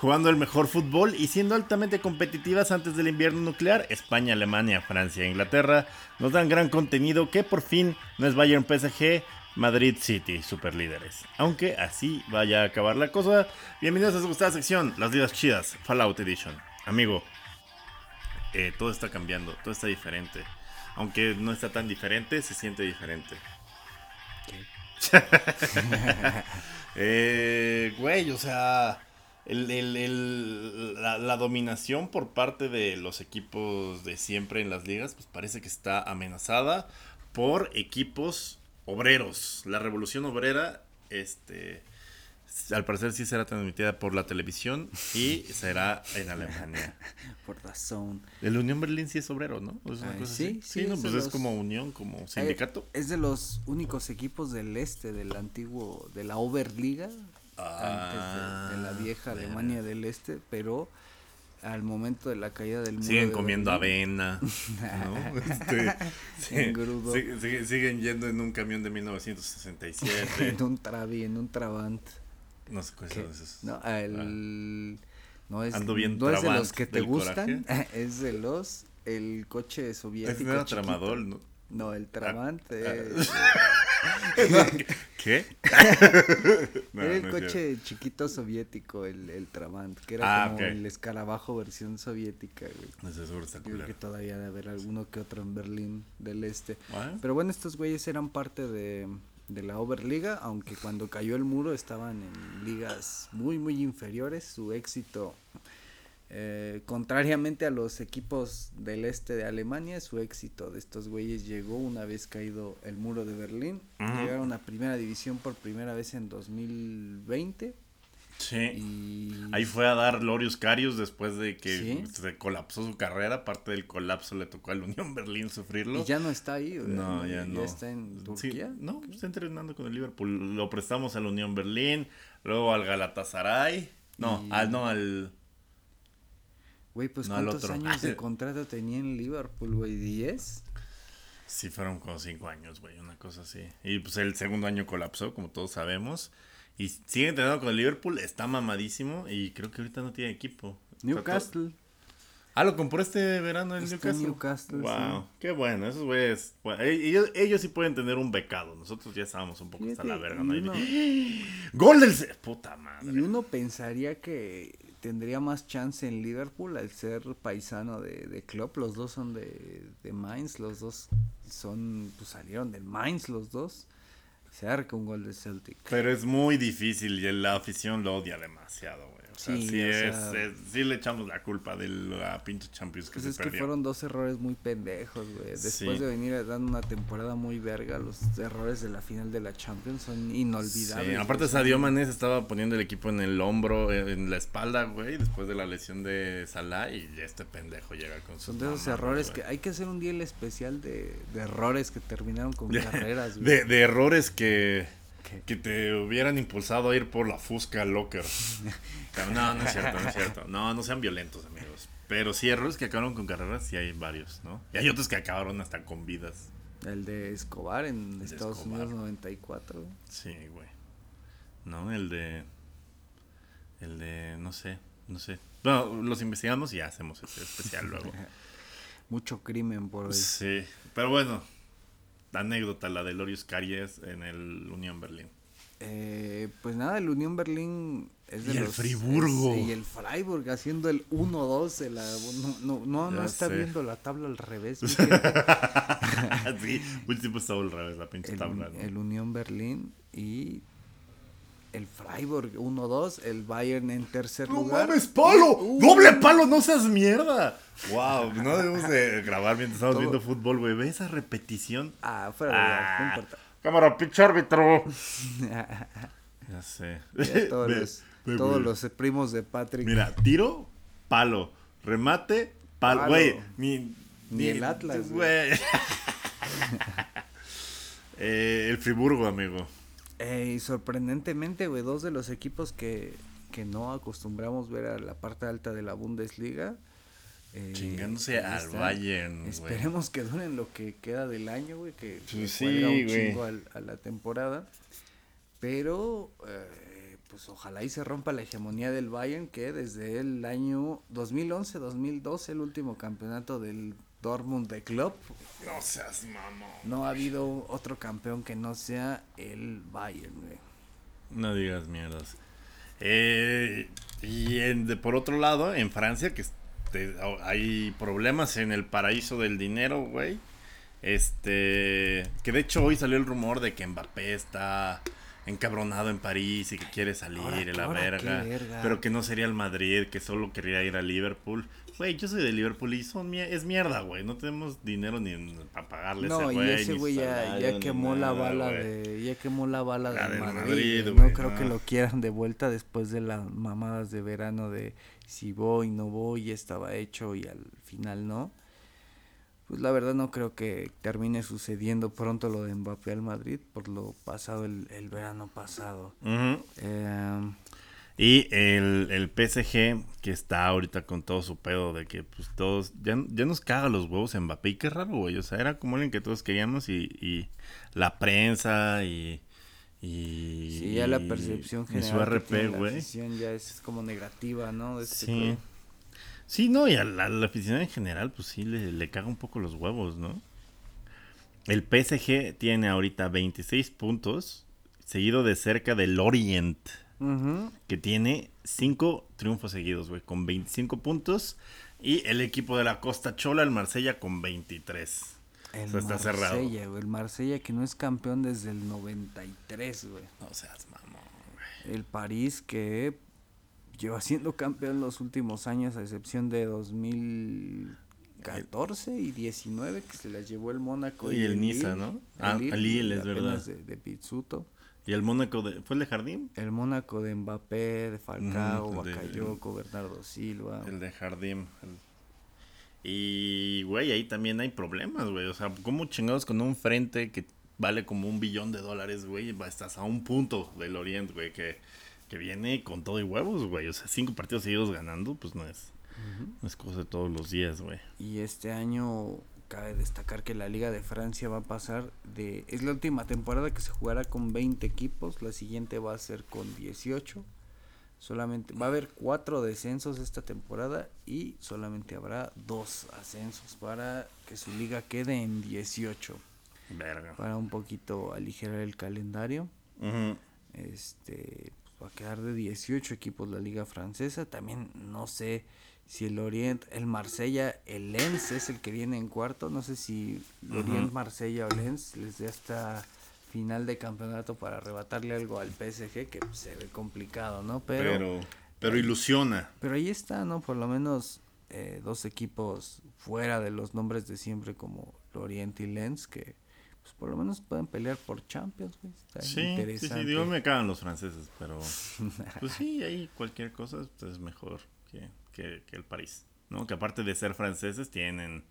Jugando el mejor fútbol y siendo altamente competitivas antes del invierno nuclear, España, Alemania, Francia e Inglaterra nos dan gran contenido que por fin no es Bayern PSG, Madrid City, superlíderes. Aunque así vaya a acabar la cosa, bienvenidos a su gustada sección, las ligas chidas, Fallout Edition. Amigo, eh, todo está cambiando, todo está diferente. Aunque no está tan diferente, se siente diferente. eh, güey, o sea, el- el- el- la, la dominación por parte de los equipos de siempre en las ligas, pues parece que está amenazada por equipos obreros. La revolución obrera, este, al parecer sí será transmitida por la televisión y será en Alemania. Por razón. El Unión Berlín sí es obrero, ¿no? ¿O es una Ay, cosa sí, así? sí, no, es pues es como unión, como sindicato. Eh, es de los únicos equipos del este, del antiguo, de la Oberliga, Ah, antes de, de la vieja verga. Alemania del este, pero al momento de la caída del muro Siguen de comiendo Berlín, avena, ¿no? Este, sí, Engrudo. sig- sig- siguen yendo en un camión de 1967. en un travi, en un trabant. no sé cuáles son esos. No, el, no es, Ando bien no es de los que te gustan, es de los, el coche Es soviético. chiquito. tramadol, ¿no? No, el Trabant ah. es- ¿Qué? No, era el no coche chiquito soviético, el, el Trabant, que era Ah, como el escarabajo versión soviética, güey. No sé, seguro está creo que todavía debe haber alguno que otro en Berlín del Este. Bueno, Pero bueno, estos güeyes eran parte de, de la Oberliga, aunque cuando cayó el muro estaban en ligas muy, muy inferiores. Su éxito, eh, contrariamente a los equipos del este de Alemania, su éxito de estos güeyes llegó una vez caído el muro de Berlín. Llegaron a primera división por primera vez en 2020. sí. Y Ahí fue a dar Lorius Carius después de que Sí. se colapsó su carrera. Parte del colapso le tocó al Unión Berlín sufrirlo. y ya no está ahí. No, ya no. está en Sí, Turquía. no, está entrenando con el Liverpool. Lo prestamos al Unión Berlín, luego al Galatasaray. No, Y- al no al Güey, pues No, ¿cuántos años de contrato tenía en Liverpool, güey? ¿10? Sí, fueron como cinco años, güey, una cosa así. Y pues el segundo año colapsó, como todos sabemos. Y sigue entrenando con el Liverpool, está mamadísimo y creo que ahorita no tiene equipo. Newcastle. Ah, lo compró este verano en Newcastle. Newcastle, Wow, sí. qué bueno, esos güeyes. bueno, e- ellos, ellos sí pueden tener un becado. Nosotros ya estábamos un poco hasta la verga, ¿no? uno- de- ¡Gol del. Puta madre! Y uno pensaría que tendría más chance en Liverpool al ser paisano de, de Klopp. Los dos son de, de Mainz, los dos son, pues salieron del Mainz los dos. Se arca un gol de Celtic. Pero es muy difícil y la afición lo odia demasiado. Sí, sí, es, sí le echamos la culpa de la pinche Champions que pues es que fueron dos errores muy pendejos, güey. Después de venir dando una temporada muy verga, los errores de la final de la Champions son inolvidables. Sí, aparte Sadio Mané se estaba poniendo el equipo en el hombro, en la espalda, güey, después de la lesión de Salah y este pendejo llega con sus Son de esos errores que hay que hacer un día especial de, de errores que terminaron con carreras, güey. De, de errores que que te hubieran impulsado a ir por la Fusca Locker. No, no es cierto, no es cierto. No, no sean violentos, amigos. Pero sí, errores que acabaron con carreras, sí hay varios, ¿no? Y hay otros que acabaron hasta con vidas. El de Escobar en Estados Unidos 94. Sí, güey. No, el de. El de. No sé, no sé. Bueno, los investigamos y hacemos ese especial luego. Mucho crimen por hoy. Sí, pero bueno, anécdota, la de Lorius Caries en el Unión Berlín. Eh, pues nada, el Unión Berlín es de y el Friburgo. y el Freiburg haciendo el 1-2. No, no, no, está viendo la tabla al revés. sí, último estaba al revés la pinche tabla. El Unión Berlín y el Freiburg 1-2, el Bayern en tercer lugar. ¡No mames, palo! ¡Doble palo! ¡No seas mierda! ¡Wow! No debemos de grabar mientras estamos viendo fútbol, güey. ¿Ves esa repetición? Ah, fuera ah, no importa. Cámara, pinche árbitro. ya sé. todos, los, primos de Patrick. Mira, tiro, palo. Remate, palo. Güey, ni, ni, el Atlas, güey. eh, el Friburgo, amigo. Eh, y sorprendentemente, güey, dos de los equipos que, que no acostumbramos ver a la parte alta de la Bundesliga. Eh, Chingándose al Bayern. Esperemos que duren lo que queda del año, güey, que, pues un chingo a la temporada. Pero, eh, pues ojalá y se rompa la hegemonía del Bayern, que desde el año 2011-2012, el último campeonato del Dortmund de Club. No seas mamón. No ha habido otro campeón que no sea el Bayern, güey. No digas mierdas. Eh, y en, por otro lado, en Francia, que este, hay problemas en el paraíso del dinero, güey. Este. Que de hecho hoy salió el rumor de que Mbappé está encabronado en París y que quiere salir en la verga, Pero que no sería el Madrid, que solo quería ir a Liverpool. Güey, yo soy de Liverpool y son es mierda, güey. No tenemos dinero ni para pagarle no, ese güey. No, y ese güey ya, quemó la bala de. Ya quemó la bala de Madrid. no creo que lo quieran de vuelta después de las mamadas de verano de si voy, no voy, ya estaba hecho y al final no. Pues la verdad no creo que termine sucediendo pronto lo de Mbappé al Madrid por lo pasado el, verano pasado. Y el, el PSG, que está ahorita con todo su pedo de que pues todos, ya, ya nos caga los huevos Mbappé. Y qué raro, güey. O sea, era como alguien que todos queríamos y, y la prensa y... Y, sí, ya la percepción general. su RP, güey. ya es como negativa, ¿no? Este sí. Sí, no, y a la, afición en general, pues sí, le, le caga un poco los huevos, ¿no? El PSG tiene ahorita 26 puntos, seguido de cerca del Orient que tiene cinco triunfos seguidos, güey, con 25 puntos. Y el equipo de la Costa Chola, el Marsella, con 23. El o está cerrado. el Marsella que no es campeón desde el 93, güey. No seas mamón, güey. El París que lleva siendo campeón los últimos años, a excepción de 2014 y 19, que se las llevó el Mónaco. Y, el, Niza, ¿no? Ah, el Lille, es verdad. De, de Pizzuto. ¿Y el Mónaco de, fue el de Jardín? El Mónaco de Mbappé, de Falcao, Bakayoko, Bernardo Silva. El de Jardín. Y, güey, ahí también hay problemas, güey. O sea, ¿cómo chingados con un frente que vale como un billón de dólares, güey? Estás a un punto del Oriente, güey, que, que viene con todo y huevos, güey. O sea, cinco partidos seguidos ganando, pues no es, no es cosa de todos los días, güey. Y este año cabe destacar que la Liga de Francia va a pasar de... Es la última temporada que se jugará con 20 equipos, la siguiente va a ser con 18. Solamente va a haber cuatro descensos esta temporada y solamente habrá dos ascensos para que su liga quede en 18. Verga. Para un poquito aligerar el calendario. Este va a quedar de 18 equipos la liga francesa. También no sé si el Orient, el Marsella, el Lens es el que viene en cuarto. No sé si el Orient, Marsella o Lens les dé esta final de campeonato para arrebatarle algo al PSG, que se ve complicado, ¿no? Pero, Pero ilusiona. Pero ahí está, ¿no? Por lo menos eh, dos equipos fuera de los nombres de siempre como Lorient y Lens que pues por lo menos pueden pelear por Champions, güey. Está Sí, sí, sí, digo, me cagan los franceses, pero pues sí, ahí cualquier cosa pues, es mejor que, que, que el París, ¿no? Que aparte de ser franceses tienen,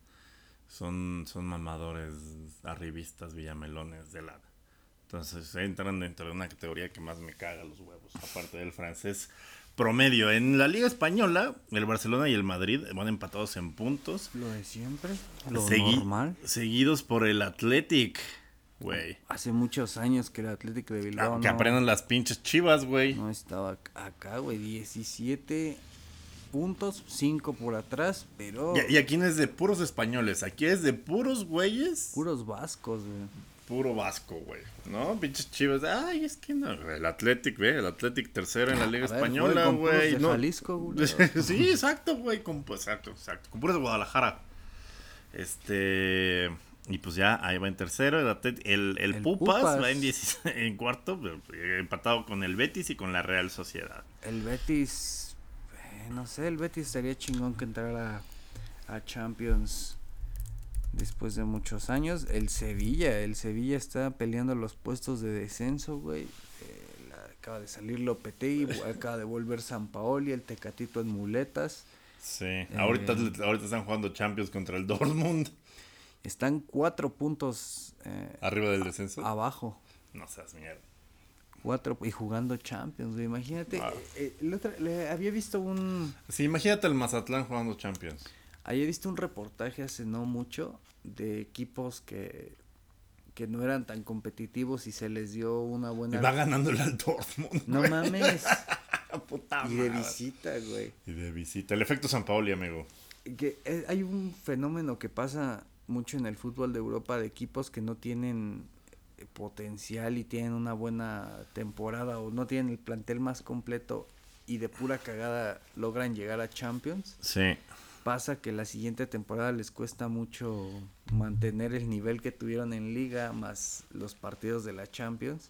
son, son mamadores, arribistas, villamelones de lado. Entonces entran dentro de una categoría que más me caga los huevos, aparte del francés promedio. En la Liga Española, el Barcelona y el Madrid van empatados en puntos. Lo de siempre, lo Segui- normal. Seguidos por el Athletic, güey. Hace muchos años que el Atlético de Bilbao que no, aprendan las pinches chivas, güey. no estaba ac- acá, güey. 17 puntos, 5 por atrás, pero Y, y aquí no es de puros españoles, aquí es de puros güeyes. puros vascos, güey. Puro vasco, güey. ¿No? Pinches chivas. Ay, es que no. El Athletic, ve. El Athletic tercero en la Liga A ver, Española, güey. no. Jalisco, güey. sí, exacto, güey. Exacto, exacto. Con puros de Guadalajara. Este. Y pues ya ahí va en tercero. El, el, el El Pupas, Pupas. va en, 16 en cuarto. Empatado con el Betis y con la Real Sociedad. El Betis, eh, no sé, el Betis estaría chingón que entrara a Champions después de muchos años. El Sevilla, el Sevilla está peleando los puestos de descenso, güey. Eh, acaba de salir Lopetegui, acaba de volver San Paoli, el Tecatito en muletas. Sí. Ahorita, ahorita están jugando Champions contra el Dortmund. Están cuatro puntos eh, Arriba del descenso. abajo. No seas mierda. Cuatro y jugando Champions, güey. Imagínate, Ah. eh, el otro- le había visto un Sí, imagínate el Mazatlán jugando Champions. Había visto un reportaje hace no mucho de equipos que, que no eran tan competitivos y se les dio una Y buena... va ganando el Dortmund. No mames. Puta y de visita, güey. Y de visita. El efecto San Paoli, amigo. Que eh, hay un fenómeno que pasa mucho en el fútbol de Europa de equipos que no tienen eh, potencial y tienen una buena temporada o no tienen el plantel más completo y de pura cagada logran llegar a Champions. Sí. Pasa que la siguiente temporada les cuesta mucho mantener el nivel que tuvieron en liga más los partidos de la Champions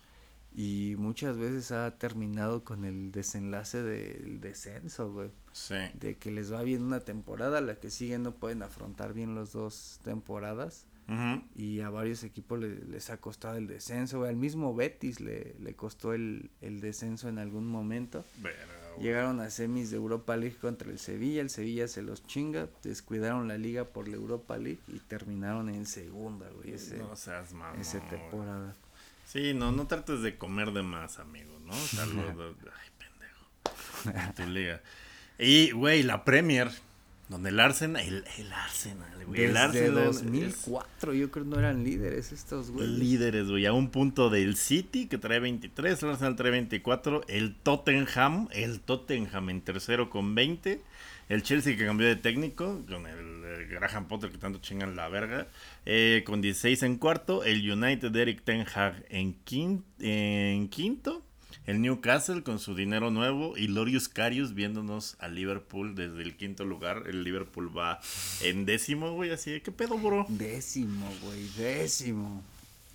y muchas veces ha terminado con el desenlace del descenso, güey, Sí. de que les va bien una temporada, la que sigue no pueden afrontar bien las dos temporadas y a varios equipos le- les ha costado el descenso, güey, al mismo Betis le, le costó el, el descenso en algún momento. Llegaron a semis de Europa League contra el Sevilla, el Sevilla se los chinga, descuidaron la liga por la Europa League y terminaron en segunda, güey, ese, No seas mamón. güey. temporada. Sí, no, no trates de comer de más, amigo, ¿no? Salvo Ay, pendejo. En tu liga. Y, güey, la Premier, donde el Arsenal, el, el Arsenal, güey. el Arsenal es 2004 yo creo no eran líderes estos güeyes. líderes, güey, a un punto del City que trae 23, el Arsenal trae 24, el Tottenham, el Tottenham en tercero con 20, el Chelsea que cambió de técnico, con el, Graham Potter que tanto chingan la verga, eh, con 16 en cuarto, el United de Eric Ten Hag en, quin- en quinto, el Newcastle con su dinero nuevo y Lorius Karius viéndonos a Liverpool desde el quinto lugar, el Liverpool va en décimo, güey, así, ¿qué pedo, bro? Décimo, güey, décimo.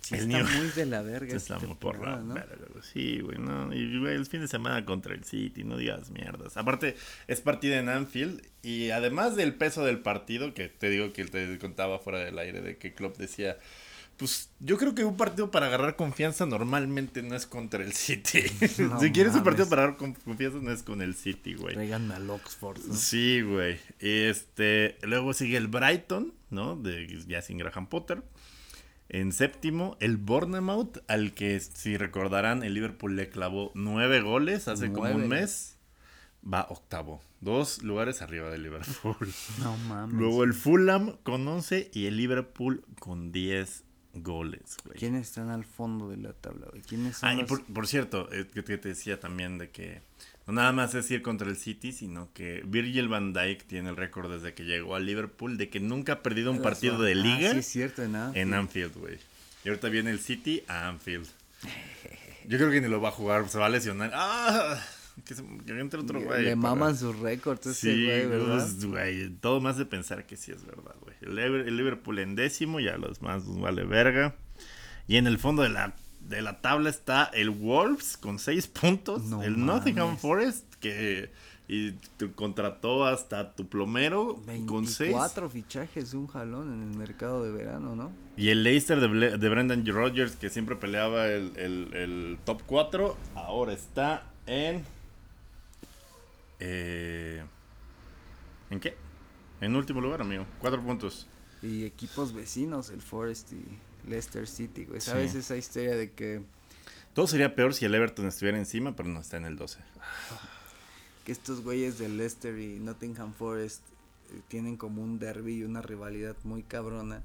Sí, El está New- muy de la verga Está esta muy por la. Sí, güey, no. Y, güey, el fin de semana contra el City, no digas mierdas. Aparte, es partido en Anfield. Y además del peso del partido, que te digo que te contaba fuera del aire, de que Klopp decía. Pues yo creo que un partido para agarrar confianza normalmente no es contra el City. No si quieres un partido para agarrar con- confianza no es con el City, güey. Tráiganme al Oxford, ¿no? Sí, güey. Este, luego sigue el Brighton, ¿no? De ya sin Graham Potter. En séptimo, el Bournemouth, al que si recordarán, el Liverpool le clavó nueve goles hace como un mes. Va octavo. Dos lugares arriba del Liverpool. No mames. Luego el Fulham con 11 y el Liverpool con 10 goles, güey. ¿Quiénes están al fondo de la tabla, güey? ¿Quiénes son Ah, y por, por cierto, eh, que, que te decía también de que no nada más es ir contra el City, sino que Virgil van Dijk tiene el récord desde que llegó a Liverpool de que nunca ha perdido un partido de Ah, liga sí, es cierto, ¿no? en Anfield, güey. Y ahorita viene el City a Anfield. Yo creo que ni lo va a jugar, se va a lesionar. ¡Ah! Que, se- que entre otro güey. Le maman sus récords ese Sí, güey, ¿verdad? güey, todo más de pensar que sí es verdad, güey. El, el Liverpool en décimo, ya los más nos vale verga. Y en el fondo de la, de la tabla está el Wolves con seis puntos. No el Nottingham. Forest, que Y te contrató hasta tu plomero con seis. Cuatro fichajes, un jalón en el mercado de verano, ¿no? Y el Leicester de, de Brendan Rodgers, que siempre peleaba el, el, el top 4, ahora está en... Eh, ¿En qué? En último lugar, amigo. Cuatro puntos. Y equipos vecinos, el Forest y Leicester City, güey. ¿Sabes esa historia de que... Todo sería peor si el Everton estuviera encima, pero no está en el 12. Que estos güeyes de Leicester y Nottingham Forest eh, tienen como un derby y una rivalidad muy cabrona.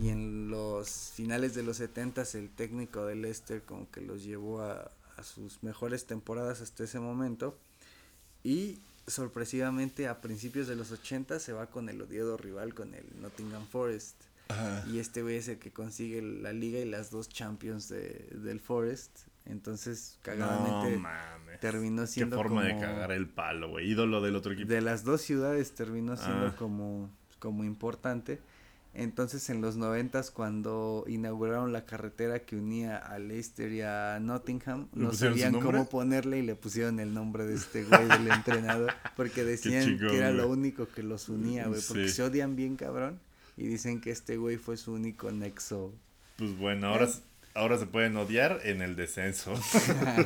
Y en los finales de los 70 el técnico de Leicester como que los llevó a, a sus mejores temporadas hasta ese momento. Y sorpresivamente a principios de los 80 se va con el odiado rival, con el Nottingham Forest. Y este güey es el que consigue la liga y las dos champions de, del Forest. Entonces, cagadamente terminó siendo Qué forma de cagar el palo, güey. Ídolo del otro equipo. De las dos ciudades terminó siendo ah. como, como importante. Entonces en los noventas cuando inauguraron la carretera que unía a Leicester y a Nottingham, no sabían cómo ponerle y le pusieron el nombre de este güey del entrenador porque decían que era lo único que los unía, güey, porque se odian bien cabrón y dicen que este güey fue su único nexo. Pues bueno, ahora ahora se pueden odiar en el descenso.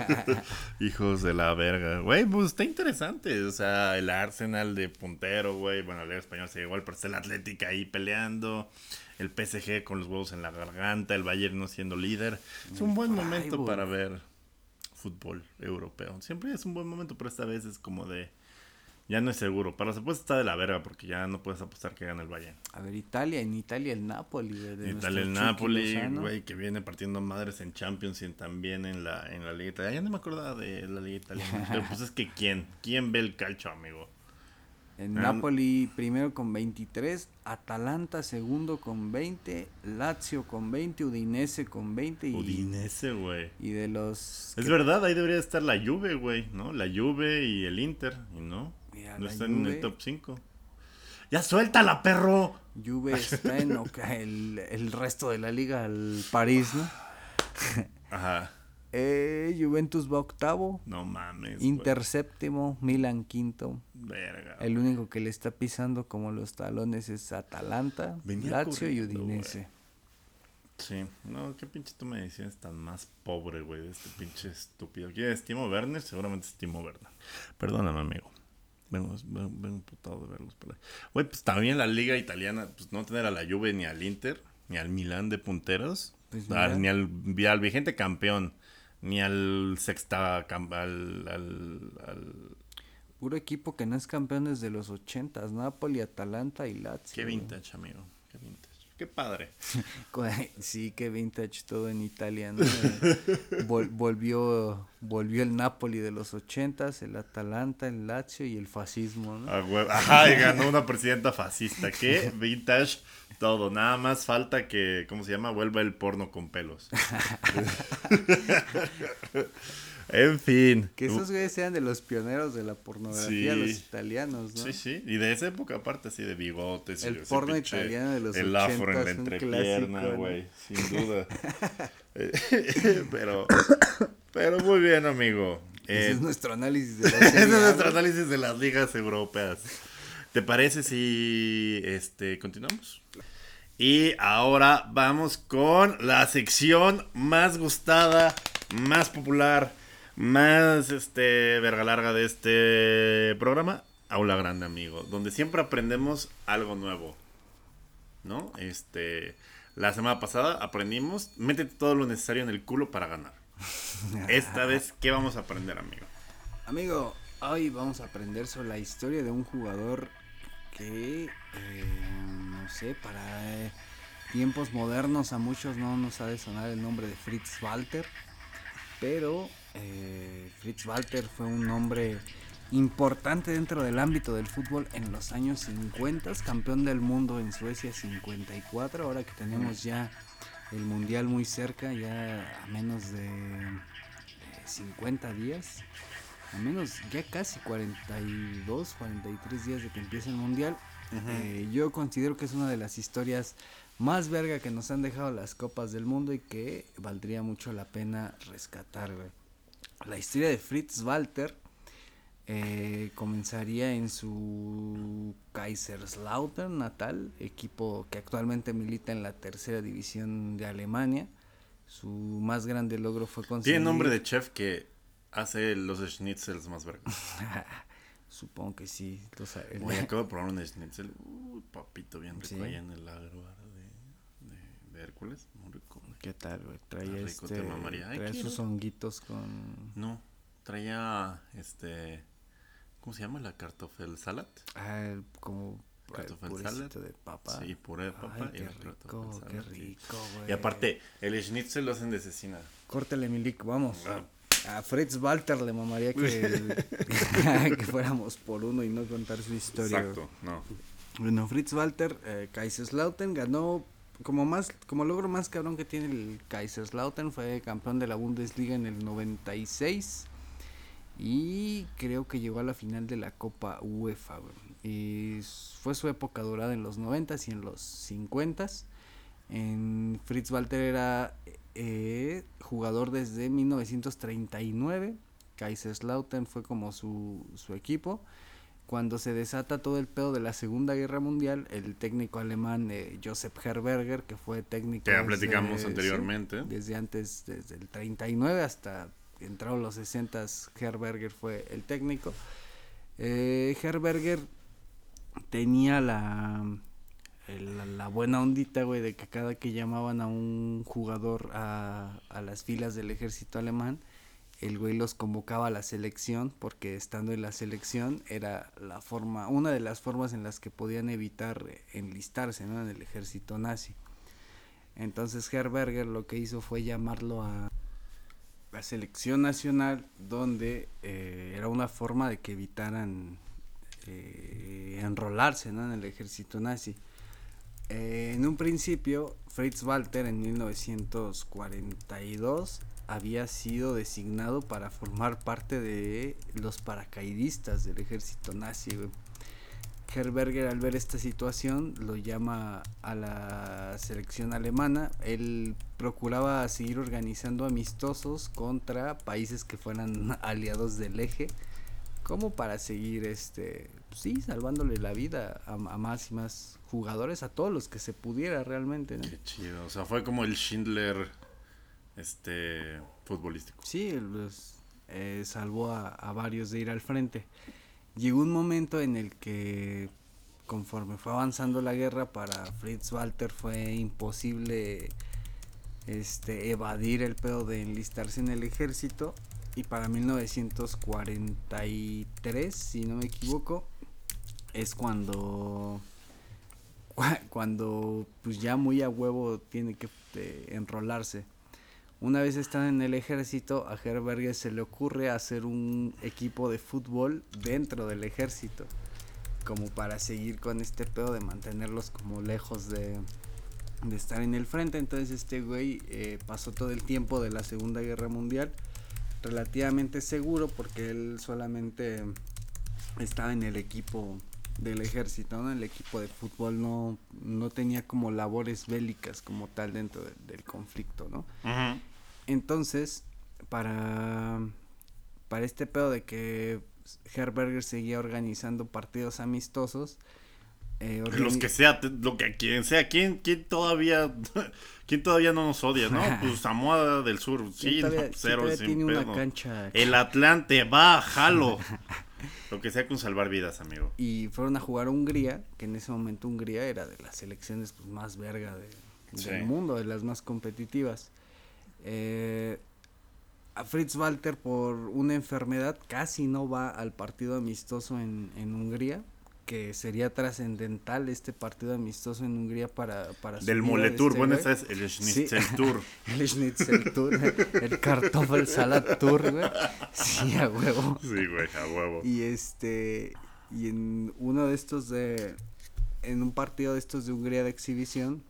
Hijos de la verga. Güey, pues está interesante. O sea, el Arsenal de puntero, güey. Bueno, el español se igual, pero está el Atlético ahí peleando. El PSG con los huevos en la garganta. El Bayern no siendo líder. Es un buen momento para ver fútbol europeo. Siempre es un buen momento, pero esta vez es como de ya no es seguro. Para los apuestas está de la verga porque ya no puedes apostar que gana el Bayern. A ver, Italia, en Italia el Napoli. De, Italia el Napoli, güey, que viene partiendo madres en Champions y también en la, en la Liga Italiana. Ya no me acordaba de la Liga Italiana. pero pues es que ¿quién? ¿Quién ve el calcio, amigo? En Napoli primero con 23, Atalanta segundo con 20, Lazio con 20, Udinese con 20. Y, Udinese, güey. Y de los... Es verdad, ahí debería estar la Juve, güey, ¿no? La Juve y el Inter, ¿y no? no está en el top 5. ¡Ya suéltala, perro! Juve está en el, el resto de la liga, el París, ¿no? Ajá. Eh, Juventus va octavo. No mames. Inter séptimo, Milan quinto. Verga. El único que le está pisando como los talones es Atalanta, Lazio y Udinese. Sí, no, qué pinche tú me decías tan más pobre, güey, de este pinche estúpido. ¿Quién es Timo Werner? Seguramente es Timo Werner. Perdóname, amigo. Vengo, vengo, putado de verlos ahí. Güey, pues también la liga italiana, pues no tener a la Juve ni al Inter, ni al Milán de punteros, pues ni al, al, vigente campeón, ni al sexta, al, al, Puro equipo que no es campeón desde los ochentas, Napoli, Atalanta y Lazio. Qué vintage, amigo, qué padre. sí, qué vintage todo en Italia. volvió, volvió el Napoli de los ochentas, el Atalanta, el Lazio y el fascismo. ¿no? Ajá, y ganó una presidenta fascista. Qué vintage todo. Nada más falta que, ¿cómo se llama? Vuelva el porno con pelos. En fin. Que esos güeyes sean de los pioneros de la pornografía, los italianos, ¿no? Sí, sí. Y de esa época, aparte, así de bigotes. El porno italiano de los El afro en la entrepierna, güey. Sin duda. pero, pero muy bien, amigo. Ese es eh, nuestro análisis de las Ese es nuestro análisis de las ligas europeas. ¿Te parece si este continuamos? Y ahora vamos con la sección más gustada, más popular más este verga larga de este programa, Aula Grande, amigo, donde siempre aprendemos algo nuevo. ¿No? Este, la semana pasada aprendimos, métete todo lo necesario en el culo para ganar. Esta vez, ¿qué vamos a aprender, amigo? Amigo, hoy vamos a aprender sobre la historia de un jugador que, eh, no sé, para eh, tiempos modernos a muchos no nos ha de sonar el nombre de Fritz Walter, pero eh, Fritz Walter fue un hombre importante dentro del ámbito del fútbol en los años 50, campeón del mundo en Suecia 54, ahora que tenemos ya el mundial muy cerca, ya a menos de 50 días, a menos ya casi 42, 43 días de que empiece el mundial. Eh, yo considero que es una de las historias más verga que nos han dejado las copas del mundo y que valdría mucho la pena rescatar, la historia de Fritz Walter Eh, comenzaría en su Kaiserslautern natal, equipo que actualmente milita en la tercera división de Alemania. Su más grande logro fue conseguir... Tiene nombre de chef que hace los schnitzels más vergas. Supongo que sí. Los, el- Oye, acabo de probar un schnitzel. Uh, papito bien rico Sí. ahí en el agro de, de, de Hércules. Muy rico. ¿Qué tal, güey? Traía, rico, te este. Ay, traía sus honguitos con... No, traía este. ¿Cómo se llama? La cartofel salad. Ah, el- como el Cartofel salad. de papa. Sí, puré de papa Ay, y qué rico, qué salad, sí. rico, güey. Y aparte, el schnitzel lo hacen de cecina. Córtale, Milik, vamos. Ah. A Fritz Walter le mamaría que, que fuéramos por uno y no contar su historia. Exacto, no. Bueno, Fritz Walter, eh, Kaiserslautern ganó como más como logro más cabrón que tiene el Kaiserslautern fue campeón de la Bundesliga en el 96 y creo que llegó a la final de la Copa UEFA. Y fue su época dorada en los 90s y en los 50s. En Fritz Walter era eh, jugador desde 1939. Kaiserslautern fue como su, su equipo cuando se desata todo el pedo de la Segunda Guerra Mundial, el técnico alemán eh, Joseph Herberger, que fue técnico Que ya desde- platicamos sí, anteriormente. desde antes, desde el 39 hasta entraron los 60, Herberger fue el técnico. Eh, Herberger tenía la, la, la buena ondita, güey, de que cada que llamaban a un jugador a, a las filas del ejército alemán, el güey los convocaba a la selección, porque estando en la selección era la forma, una de las formas en las que podían evitar eh, enlistarse, ¿no? En el ejército nazi. Entonces Herberger lo que hizo fue llamarlo a la selección nacional, donde eh, era una forma de que evitaran eh, enrolarse ¿no? en el ejército nazi. En un principio, Fritz Walter en 1942 había sido designado para formar parte de los paracaidistas del ejército nazi. Herberger al ver esta situación lo llama a la selección alemana. Él procuraba seguir organizando amistosos contra países que fueran aliados del eje, como para seguir, este, pues sí, salvándole la vida a, más y más jugadores, a todos los que se pudiera realmente. Qué chido. O sea, fue como el Schindler este futbolístico. Sí, pues, salvó a, a varios de ir al frente. Llegó un momento en el que, conforme fue avanzando la guerra, para Fritz Walter fue imposible este, evadir el pedo de enlistarse en el ejército. Y para 1943, si no me equivoco, es cuando cua- cuando pues ya muy a huevo tiene que eh, enrolarse. Una vez están en el ejército, a Herberger se le ocurre hacer un equipo de fútbol dentro del ejército, como para seguir con este pedo de mantenerlos como lejos de, de estar en el frente. Entonces este güey eh, pasó todo el tiempo de la Segunda Guerra Mundial relativamente seguro porque él solamente estaba en el equipo del ejército, ¿no? El equipo de fútbol no, no tenía como labores bélicas como tal dentro de- del conflicto, ¿no? Entonces, para, para este pedo de que Herberger seguía organizando partidos amistosos, eh, Los organi- que sea, lo que quien sea, ¿quién, quién todavía quién todavía no nos odia, no? Pues Samoa del Sur, ¿quién sí, todavía- no, cero, tiene una cancha El Atlante, va, jalo. Lo que sea con salvar vidas, amigo. y fueron a jugar a Hungría, que en ese momento Hungría era de las selecciones pues, más verga de- Sí. del mundo, de las más competitivas. Eh, a Fritz Walter por una enfermedad casi no va al partido amistoso en, en Hungría, que sería trascendental este partido amistoso en Hungría para, para Del Moletour, este bueno, este es el Schnitzel Sí. Tour. El Schnitzel Tour, el Kartoffel Salad Tour, güey. Sí, a huevo. Sí, güey, a huevo. Y este, y en uno de estos de, en un partido de estos de Hungría de exhibición,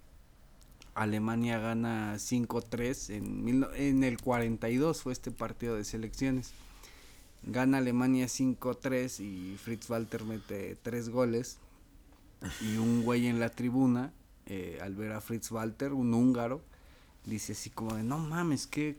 Alemania gana 5-3 en, en el 42 fue este partido de selecciones. Gana Alemania 5-3 y Fritz Walter mete 3 goles. Y un güey en la tribuna, eh, al ver a Fritz Walter, un húngaro, dice así como de, no mames, qué,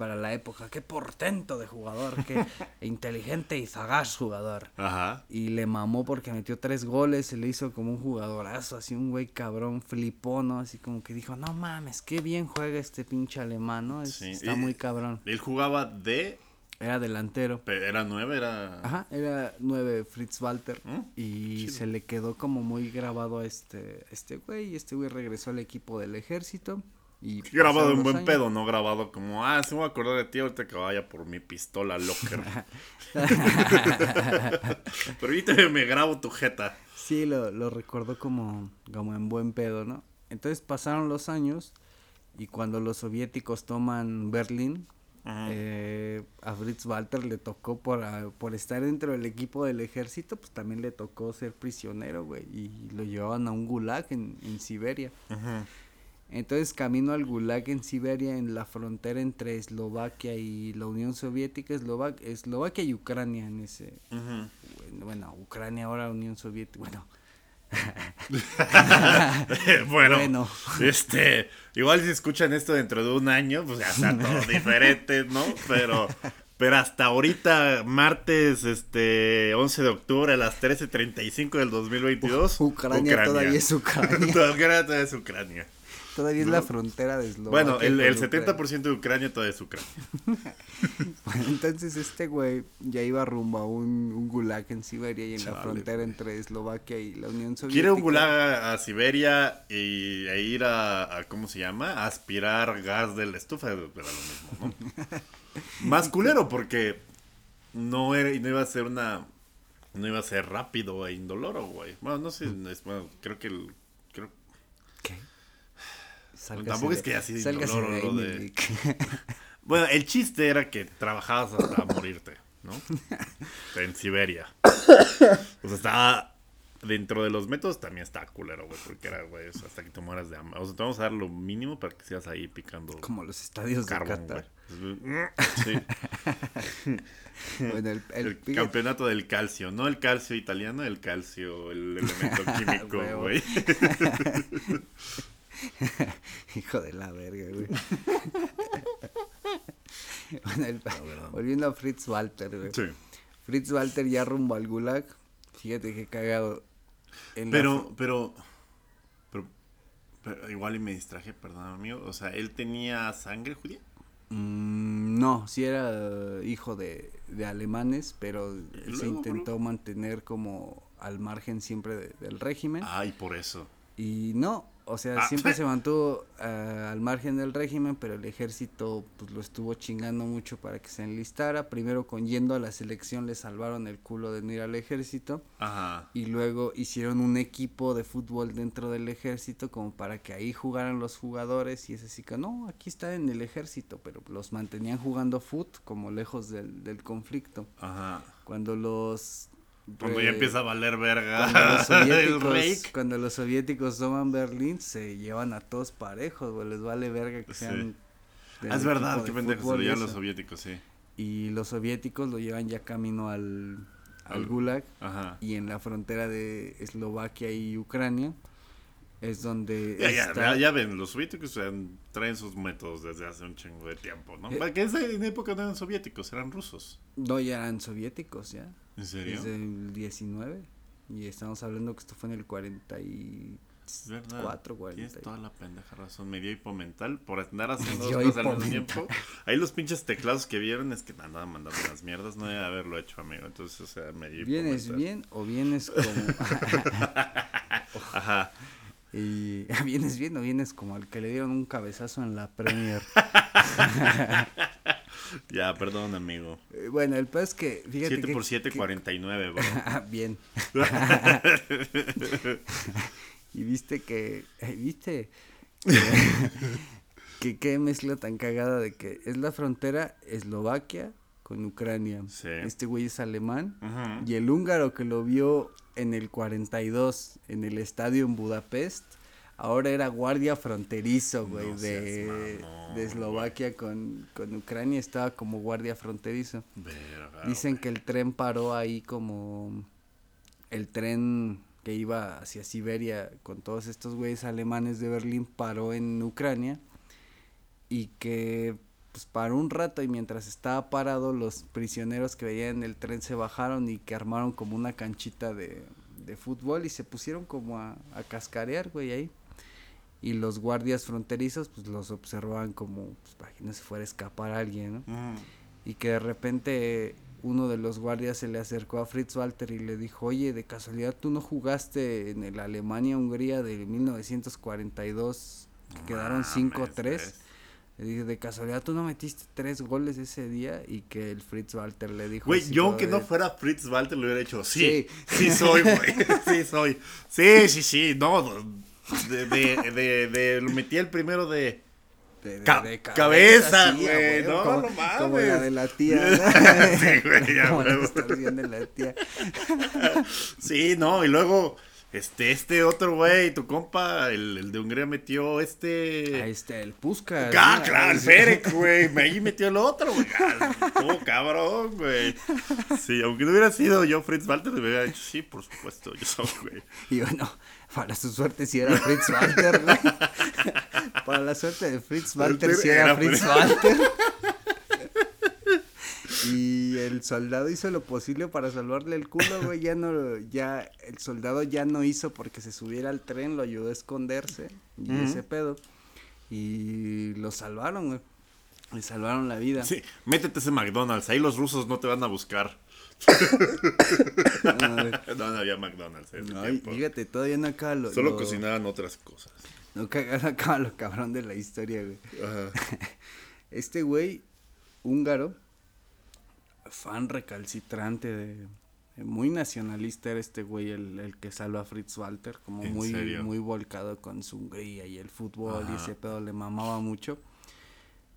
para la época, qué portento de jugador, qué inteligente y sagaz jugador. Ajá. Y le mamó porque metió tres goles, se le hizo como un jugadorazo, así un güey cabrón, flipó, ¿no? Así como que dijo, no mames, qué bien juega este pinche alemán, ¿no? Es- Sí, Está y- muy cabrón. Él jugaba de. Era delantero. pe- Era nueve, era. Ajá, era nueve Fritz Walter Mm, y chido. se le quedó como muy grabado a este, este güey y este güey regresó al equipo del ejército y Grabado en buen años. pedo, no grabado como, ah, se me voy a acordar de ti ahorita que vaya por mi pistola locker. Permíteme, me grabo tu jeta. Sí, lo, lo recordó como, como en buen pedo, ¿no? Entonces pasaron los años y cuando los soviéticos toman Berlín, eh, a Fritz Walter le tocó por, ah, por estar dentro del equipo del ejército, pues también le tocó ser prisionero, güey, y lo llevaban a un gulag en, en Siberia. Ajá. Entonces camino al gulag en Siberia, en la frontera entre Eslovaquia y la Unión Soviética, Eslovaquia, Eslovaquia y Ucrania en ese, bueno, bueno, Ucrania ahora Unión Soviética, bueno, bueno, Bueno. este, igual si escuchan esto dentro de un año, pues ya está todo diferente, ¿no? Pero, pero hasta ahorita, martes, este, 11 de octubre a las 13.35 del 2022. Ucrania, todavía es Ucrania. Ucrania todavía es Ucrania. Todavía es la frontera de Eslovaquia. Bueno, el, el con Ucrania. 70% de Ucrania todavía es Ucrania. Bueno, entonces este güey ya iba rumbo a un, un gulag en Siberia y en la frontera entre Eslovaquia y la Unión Soviética. Quiere un gulag a, a Siberia y a ir a, a- ¿cómo se llama? A aspirar gas de la estufa, lo mismo, ¿no? Más culero porque no era, no iba a ser una, no iba a ser rápido e indoloro, güey. Bueno, no sé, es- bueno, creo que el. Tampoco es que indoloro de lo de- bueno, el chiste era que trabajabas hasta morirte, ¿no? En Siberia. O sea, estaba dentro de los métodos también está culero, güey, porque era, güey, hasta que te mueras de hambre. O sea, te vamos a dar lo mínimo para que sigas ahí picando Como los estadios de carbón, güey. Qatar. Sí. Bueno, el, el- El fíjate- campeonato del calcio, no el calcio italiano, el calcio, el elemento químico, güey. Hijo de la verga, güey. Bueno, el- volviendo a Fritz Walter, güey. Sí. Fritz Walter ya rumbo al gulag. Fíjate que cagado. En la Pero, pero, pero, igual y me distraje, perdón, amigo. O sea, él tenía sangre judía. Mm, no, sí era hijo de, de alemanes, pero él se luego, intentó mantener como al margen siempre de- del régimen. Ay, por eso. Y no, o sea, Ah. siempre se mantuvo eh, al margen del régimen, pero el ejército pues lo estuvo chingando mucho para que se enlistara. Primero con yendo a la selección le salvaron el culo de no ir al ejército. Ajá. Y luego hicieron un equipo de fútbol dentro del ejército como para que ahí jugaran los jugadores y es así que no, aquí está en el ejército, pero los mantenían jugando foot como lejos del, del conflicto. Ajá. Cuando los... Cuando ya empieza a valer verga. cuando los, soviéticos, cuando los soviéticos toman Berlín se llevan a todos parejos, güey, les vale verga que Sí. sean... del Ah, es verdad, qué de pendejo se lo llevan los soviéticos, sí. Y los soviéticos lo llevan ya camino al, al Al- Gulag Ajá. y en la frontera de Eslovaquia y Ucrania es donde Ya, ya, está- ya, ya ven, los soviéticos traen sus métodos desde hace un chingo de tiempo, ¿no? Eh. Porque esa en época no eran soviéticos, eran rusos. no ya eran soviéticos ya ¿En serio? desde el 19 y estamos hablando que esto fue en el 44 Es verdad. 40 Tienes toda la pendeja razón. Me dio hipomental por andar haciendo dos cosas al mismo tiempo. Ahí los pinches teclados que vieron es que me andaban mandando las mierdas. No debe haberlo hecho, amigo. Entonces, o sea, me dio vienes bien o vienes como Ajá. y vienes bien o vienes como al que le dieron un cabezazo en la Premier Ya, perdón, amigo. Eh, bueno el peor es que fíjate 7 que, por 7, que- 49, bro. Ah, bien y viste que eh, viste que qué mezcla tan cagada de que es la frontera Eslovaquia con Ucrania. Sí. Este güey es alemán y el húngaro que lo vio en el 42 en el estadio en Budapest ahora era guardia fronterizo, güey, No de, de Eslovaquia con, con Ucrania estaba como guardia fronterizo. Verga, Dicen güey. que el tren paró ahí como el tren que iba hacia Siberia con todos estos güeyes alemanes de Berlín paró en Ucrania y que pues paró un rato y mientras estaba parado los prisioneros que veían en el tren se bajaron y que armaron como una canchita de, de fútbol y se pusieron como a, a cascarear, güey, ahí. Y los guardias fronterizos pues los observaban como pues, para que no se fuera a escapar alguien, ¿no? Mm. y que de repente uno de los guardias se le acercó a Fritz Walter y le dijo, oye, de casualidad tú no jugaste en el Alemania-Hungría de 1942, que quedaron Mames, 5-3. ¿ves? Le dije, de casualidad tú no metiste tres goles ese día y que el Fritz Walter le dijo... Güey, yo aunque no fuera Fritz Walter lo hubiera hecho. Sí, sí, Sí. soy, güey. Sí, soy. Sí, sí, sí. No, de, de, de, de- lo metí el primero de. de- de- Ca- de cabeza, güey, no, como, no mames. Como la de la tía. Sí, güey, ya, como la de la tía. Sí, no, y luego. Este, este otro güey, tu compa, el, el de Hungría metió este. Ahí está el Puskas. Ah, ¿no? claro, el Ferek, güey. me- Ahí metió el otro, güey. Ah, Estuvo cabrón, güey. Sí, aunque no hubiera sido yo Fritz Walter, me hubiera dicho, sí, por supuesto, yo soy, güey. Y bueno, para su suerte si era Fritz Walter, güey. Para la suerte de Fritz Walter si era Era Fritz. Walter. Y el soldado hizo lo posible para salvarle el culo, güey. Ya no, ya, el soldado ya no hizo porque se subiera al tren, lo ayudó a esconderse y ese pedo. Y lo salvaron, güey. Le salvaron la vida. Sí, métete ese McDonald's, ahí los rusos no te van a buscar. No, había McDonald's en ese no, tiempo. fíjate, todavía no acaba lo, Solo lo- cocinaban otras cosas. no ca- no acaba lo cabrón de la historia, güey. Ajá. Este güey húngaro, fan recalcitrante de, muy nacionalista era este güey el, el que salva a Fritz Walter, como ¿En muy serio? muy volcado con su Hungría y el fútbol y ese pedo le mamaba mucho.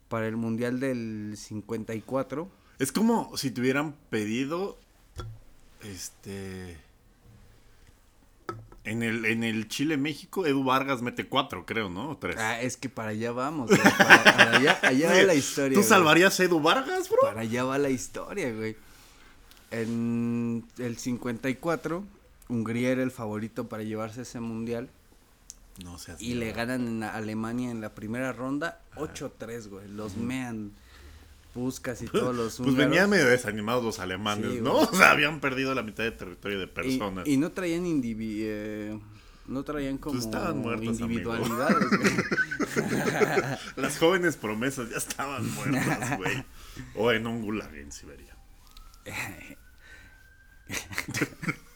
Para el Mundial del 54, Es como si te hubieran pedido. Este. En el, en el Chile-México, Edu Vargas mete cuatro, creo, ¿no? O tres. ah, es que para allá vamos, güey, para, para allá, allá va la historia. ¿Tú güey. salvarías a Edu Vargas, bro? Para allá va la historia, güey. En el 54, Hungría era el favorito para llevarse ese mundial. No seas Y le ganan en a- Alemania en la primera ronda 8-3, güey. Los mean Puskas y todos los Pues húngaros. venían medio desanimados los alemanes, Sí, ¿no? O sea, habían perdido la mitad de territorio de personas. y no traían indivi eh, no traían como Pues estaban muertos, individualidades. Las jóvenes promesas ya estaban muertas, güey. O en un gulag en Siberia.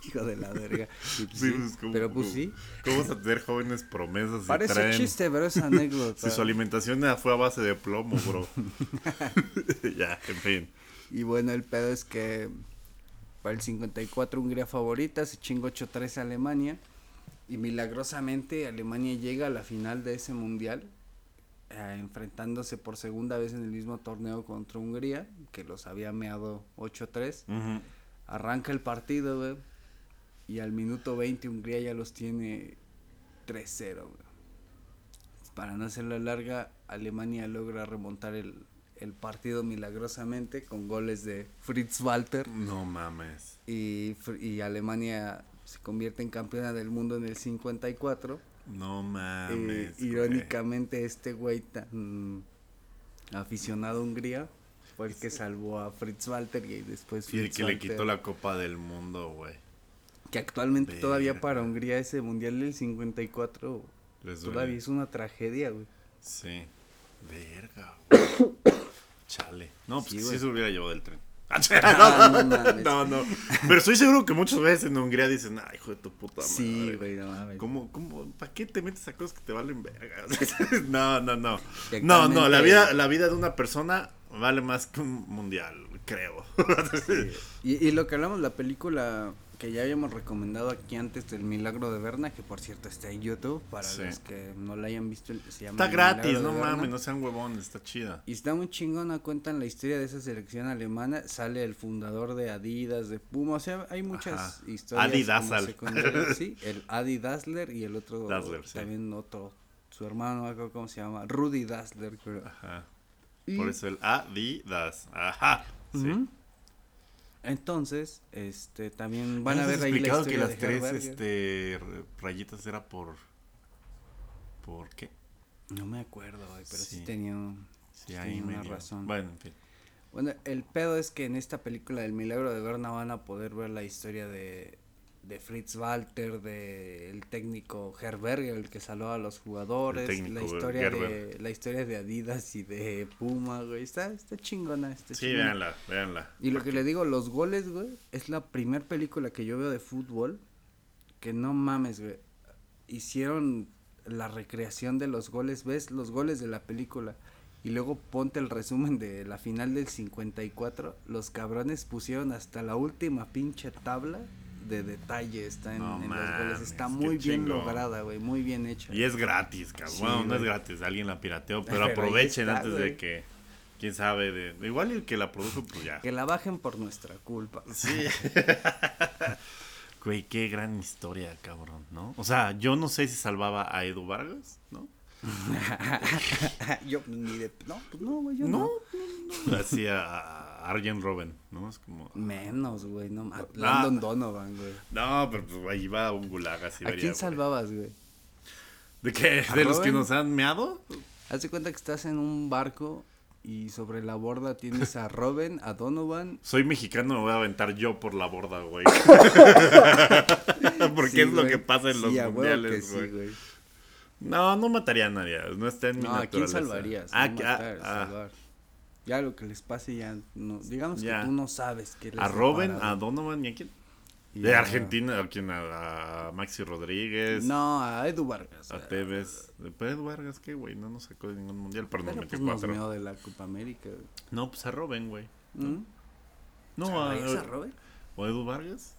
Hijo de la verga. Pues Sí, sí, pues, ¿cómo- pero pues sí. ¿Cómo vas a tener jóvenes promesas si Parece traen... chiste, pero es anécdota. Si su alimentación fue a base de plomo, bro. ya, en fin. Y bueno, el pedo es que para el 54 Hungría favorita, se chinga 8-3 a Alemania. Y milagrosamente Alemania llega a la final de ese mundial, eh, enfrentándose por segunda vez en el mismo torneo contra Hungría, que los había meado 8-3. Ujú. Arranca el partido, güey. Y al minuto 20 Hungría ya los tiene 3-0, güey. Para no hacerla larga, Alemania logra remontar el, el partido milagrosamente con goles de Fritz Walter. No mames. Y, y Alemania se convierte en campeona del mundo en el 54. No Eh, mames. güey. irónicamente, este güey tan aficionado a Hungría fue el que salvó a Fritz Walter y después Y el Fritz que le quitó la Copa del Mundo, güey. Que actualmente todavía para Hungría ese mundial del 54 Les todavía es una tragedia, güey. Sí. Verga. güey. Chale. No, pues Sí, se hubiera llevado el tren. Ah, no no, no. Pero estoy seguro que muchas veces en Hungría dicen, ay, hijo de tu puta madre. Sí, güey, no mames. ¿Cómo, cómo, ¿Para qué te metes a cosas que te valen verga? no, no, no. No, no, la vida, la vida de una persona vale más que un mundial, creo. Y, y lo que hablamos, la película que ya habíamos recomendado aquí antes del Milagro de Berna, que por cierto está en YouTube, para Sí. los que no la hayan visto, se llama Está gratis, no mames, no sean huevones, está chida. Y está muy chingona, cuentan la historia de esa selección alemana, sale el fundador de Adidas, de Puma, o sea, hay muchas Ajá. historias. Adi como Dassler. secundarias, Sí, el Adi Dassler y el otro, Dassler, sí. también otro, su hermano, no me acuerdo cómo se llama, Rudy Dassler, creo. Ajá. Y- Por eso el Adidas. Ajá. Sí. Entonces, este, también van a ¿Habías ver ahí la que las tres este, rayitas era por... ¿Por qué? No me acuerdo, güey, pero sí, Sí. tenía ahí una medio- razón. Bueno, en fin. Bueno, el pedo es que en esta película del Milagro de Berna van a poder ver la historia de, de Fritz Walter, de el técnico Herberger, el que salvó a los jugadores, la historia de la historia de Adidas y de Puma, güey. Está, está chingona, está Sí, chingona. véanla, véanla. Y lo que le digo, los goles, güey, es la primer película que yo veo de fútbol que no mames, güey. Hicieron la recreación de los goles, ves los goles de la película y luego ponte el resumen de la final del 54, los cabrones pusieron hasta la última pinche tabla de detalle está en, No en los goles, está muy bien lograda, güey, muy bien hecha. Y es gratis, cabrón. Sí, bueno, no es gratis, alguien la pirateó, pero, aprovechen está, antes de que, quién sabe, de, igual el que la produjo, pues ya. Que la bajen por nuestra culpa. Sí. Güey, qué gran historia, cabrón, ¿no? O sea, yo no sé si salvaba a Edu Vargas, ¿no? yo ni de no, pues no, güey, yo No, no. no, no. Así a, a Arjen Robben, ¿no? Es como... Menos, güey, no. Ah. Landon Donovan, güey. No, pero pues ahí va un gulag así. ¿A vería, quién salvabas, güey? ¿De qué? ¿A ¿De los que nos han meado? Haz de cuenta que estás en un barco y sobre la borda tienes a Robin, a Donovan. Soy mexicano, me voy a aventar yo por la borda, güey. Porque Sí, es lo que pasa en los Sí, mundiales, güey. sí, güey. No, no mataría a nadie. No está en mi No, ¿a quién naturaleza. salvarías? Ah, No que- matar, ah, ah. salvar. Ya lo que les pase ya no, digamos Ya. que tú no sabes qué les a Robin, a. Donovan y a quién? Y De a- Argentina, ¿a quién? A, a Maxi Rodríguez. No, a Edu Vargas. A Tevez. De Pedro Vargas, ¿qué, güey? No nos sacó de ningún mundial, pero nos Pero metió pues nos de la Copa América. güey. No, pues a Robin, güey. ¿Mm? No, a, ¿Salvarías a Robin? o a Edu Vargas,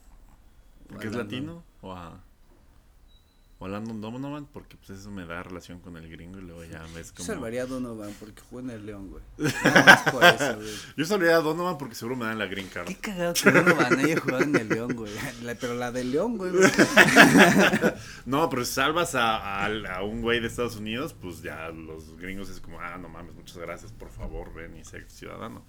porque es latino. O a, o Landon Donovan, porque pues eso me da relación con el gringo y luego ya ves Yo como... salvaría a Donovan porque juega en el León, güey. Por eso, güey. Yo salvaría a Donovan porque seguro me dan la green card. Qué cagado que Donovan haya jugado en el León, güey. La- pero la del León, güey. güey. No, pero si salvas a, a- a un güey de Estados Unidos, pues ya los gringos es como, ah, no mames, muchas gracias, por favor, ven y sé ciudadano.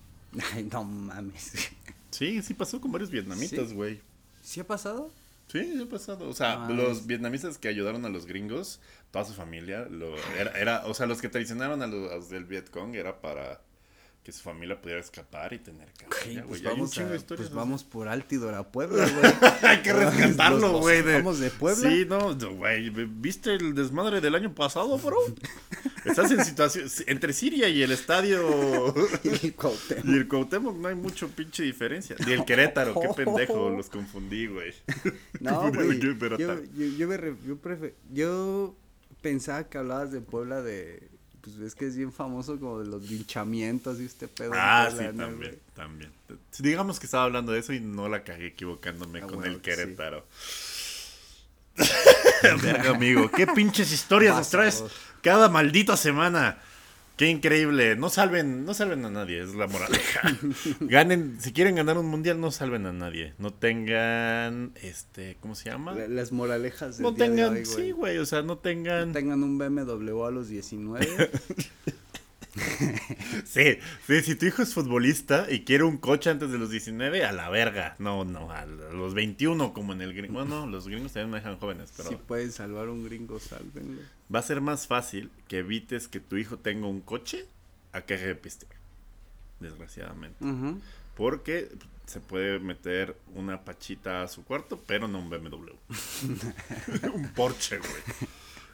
Ay, no mames. Sí, sí pasó con varios vietnamitas, ¿Sí? güey. ¿Sí ha pasado? Sí, sí ha pasado. O sea, Ah, los vietnamistas que ayudaron a los gringos, toda su familia, lo, era, era, o sea, los que traicionaron a los, a los del Vietcong era para que su familia pudiera escapar y tener Ay, cabaña, pues vamos, a- pues vamos por Altidor a Puebla, güey. Hay que rescatarlo, güey. de- sacamos de Puebla. Sí, no, güey. ¿Viste el desmadre del año pasado, bro? Estás en situación. Entre Siria y el estadio. Y Cuauhtémoc. Y el Cuauhtémoc no hay mucho pinche diferencia. Y el Querétaro, qué pendejo, los confundí, güey. No, güey. Yo- Yo, yo, me re- yo, prefe- yo pensaba que hablabas de Puebla de. Pues es que es bien famoso como de los linchamientos y este pedo. Ah, sí, ¿no, también, güey? también. Digamos que estaba hablando de eso y no la cagué equivocándome Ah, con el sí. Querétaro. Verga, amigo, qué pinches historias nos traes cada maldita semana. Qué increíble. No salven, no salven a nadie, es la moraleja. Ganen, si quieren ganar un mundial, no salven a nadie. No tengan, este, ¿cómo se llama? La- Las moralejas del No día de tengan, hoy, güey. sí, güey, o sea, no tengan. tengan un BMW a los 19. Sí, sí, si tu hijo es futbolista y quiere un coche antes de los 19, a la verga. No, no, a los 21 como en el gringo. Bueno, los gringos también me dejan jóvenes, pero si pueden salvar un gringo, sálvenlo. Va a ser más fácil que evites que tu hijo tenga un coche a que de pistear. Desgraciadamente. Porque se puede meter una pachita a su cuarto, pero no un BMW. un Porsche, güey.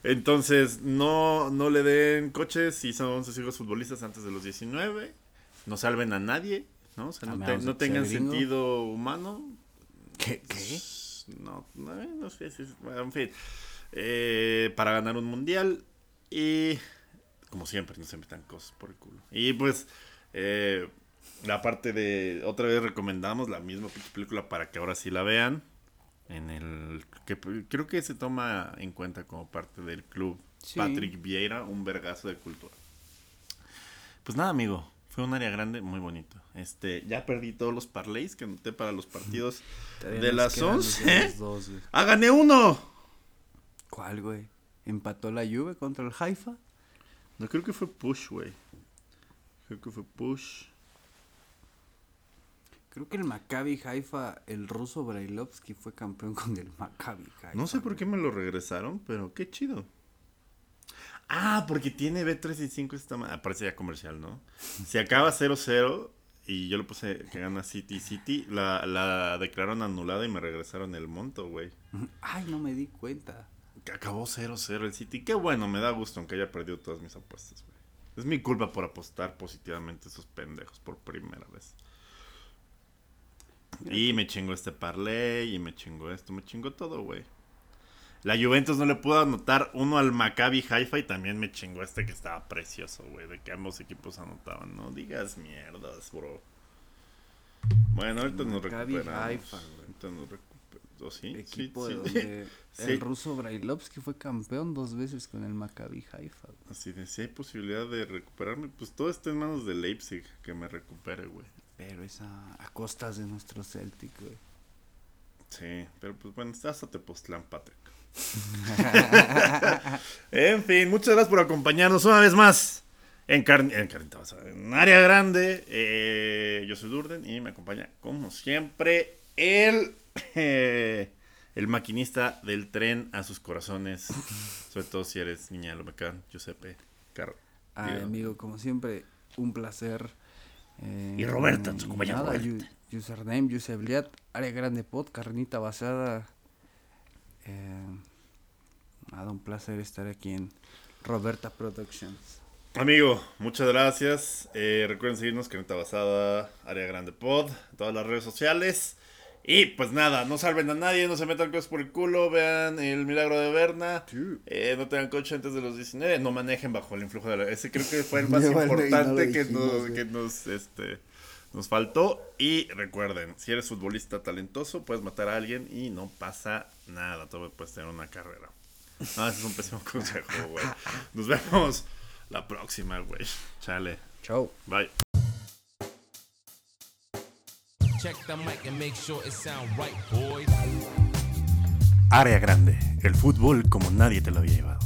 Entonces, no, no le den coches si son sus hijos futbolistas antes de los 19. No salven a nadie, ¿no? O sea, no, te- no tengan gringo. sentido humano. ¿Qué? ¿Qué? No, no, no sé si es- en fin. Eh, para ganar un mundial. Y como siempre, no se metan cosas por el culo. Y pues, eh, la parte de. Otra vez recomendamos la misma película para que ahora sí la vean. En el. que creo que se toma en cuenta como parte del club Sí. Patrick Vieira, un vergazo de cultura. Pues nada, amigo. Fue un área grande, muy bonito. Este, ya perdí todos los parlays que anoté para los partidos de las quedan los 11. de los dos, güey. ¡Ah, gané uno! ¿Cuál, güey? ¿Empató la Juve contra el Haifa? No, creo que fue Push, güey. Creo que fue Push. Creo que el Maccabi Haifa, el ruso Brailovsky fue campeón con el Maccabi Haifa. No sé por qué me lo regresaron, pero qué chido. Ah, porque tiene B365 esta ma- ah, Parece ya comercial, ¿no? Si acaba 0-0 y yo le puse que gana City City, la, la declararon anulada y me regresaron el monto, güey. Ay, no me di cuenta. Que acabó 0-0 el City. Qué bueno, me da gusto, aunque haya perdido todas mis apuestas, güey. Es mi culpa por apostar positivamente a esos pendejos por primera vez. Y me chingó este parlay, y me chingó esto, me chingó todo, güey. La Juventus no le pudo anotar uno al Maccabi Haifa y también me chingó este que estaba precioso, güey, de que ambos equipos anotaban. No digas mierdas, bro. Bueno, ahorita nos Maccabi recuperamos. Haifa, ahorita nos recuperamos. ¿O sí? Equipo Sí, de sí. donde Sí. el ruso Brailovsky fue campeón dos veces con el Maccabi Haifa. güey. Así de, si hay posibilidad de recuperarme, pues todo está en manos de Leipzig, que me recupere, güey. Pero es a, a costas de nuestro Celtic, güey. Sí, pero pues bueno, estás a Tepoztlán, Patrick. en fin, muchas gracias por acompañarnos una vez más en, Carn en en Área Grande. Eh, yo soy Durden y me acompaña, como siempre, el, eh, el maquinista del tren a sus corazones. Sobre todo si eres niña de Lomecán, Giuseppe Carro. Ay, Digo, amigo, como siempre, un placer. Eh, Y Roberta, su compañera Roberta. Username, Yusebliat, área grande pod, carnita basada. Eh, nada, un placer estar aquí en Roberta Productions. Amigo, muchas gracias. Eh, recuerden seguirnos, Carnita Basada, Área Grande Pod, todas las redes sociales. Y pues nada, no salven a nadie, no se metan cosas por el culo, vean el milagro de Berna. Eh, no tengan coche antes de los 19, no manejen bajo el influjo de la... Ese creo que fue el más importante que, dijimos, nos, que nos, este, nos faltó. Y recuerden, si eres futbolista talentoso, puedes matar a alguien y no pasa nada, todo puedes tener una carrera. No, ese es un pésimo consejo, güey. Nos vemos la próxima, güey. Chale. Chao. Bye. Check the mic and make sure it sound right, boys. Área grande. El fútbol como nadie te lo había llevado.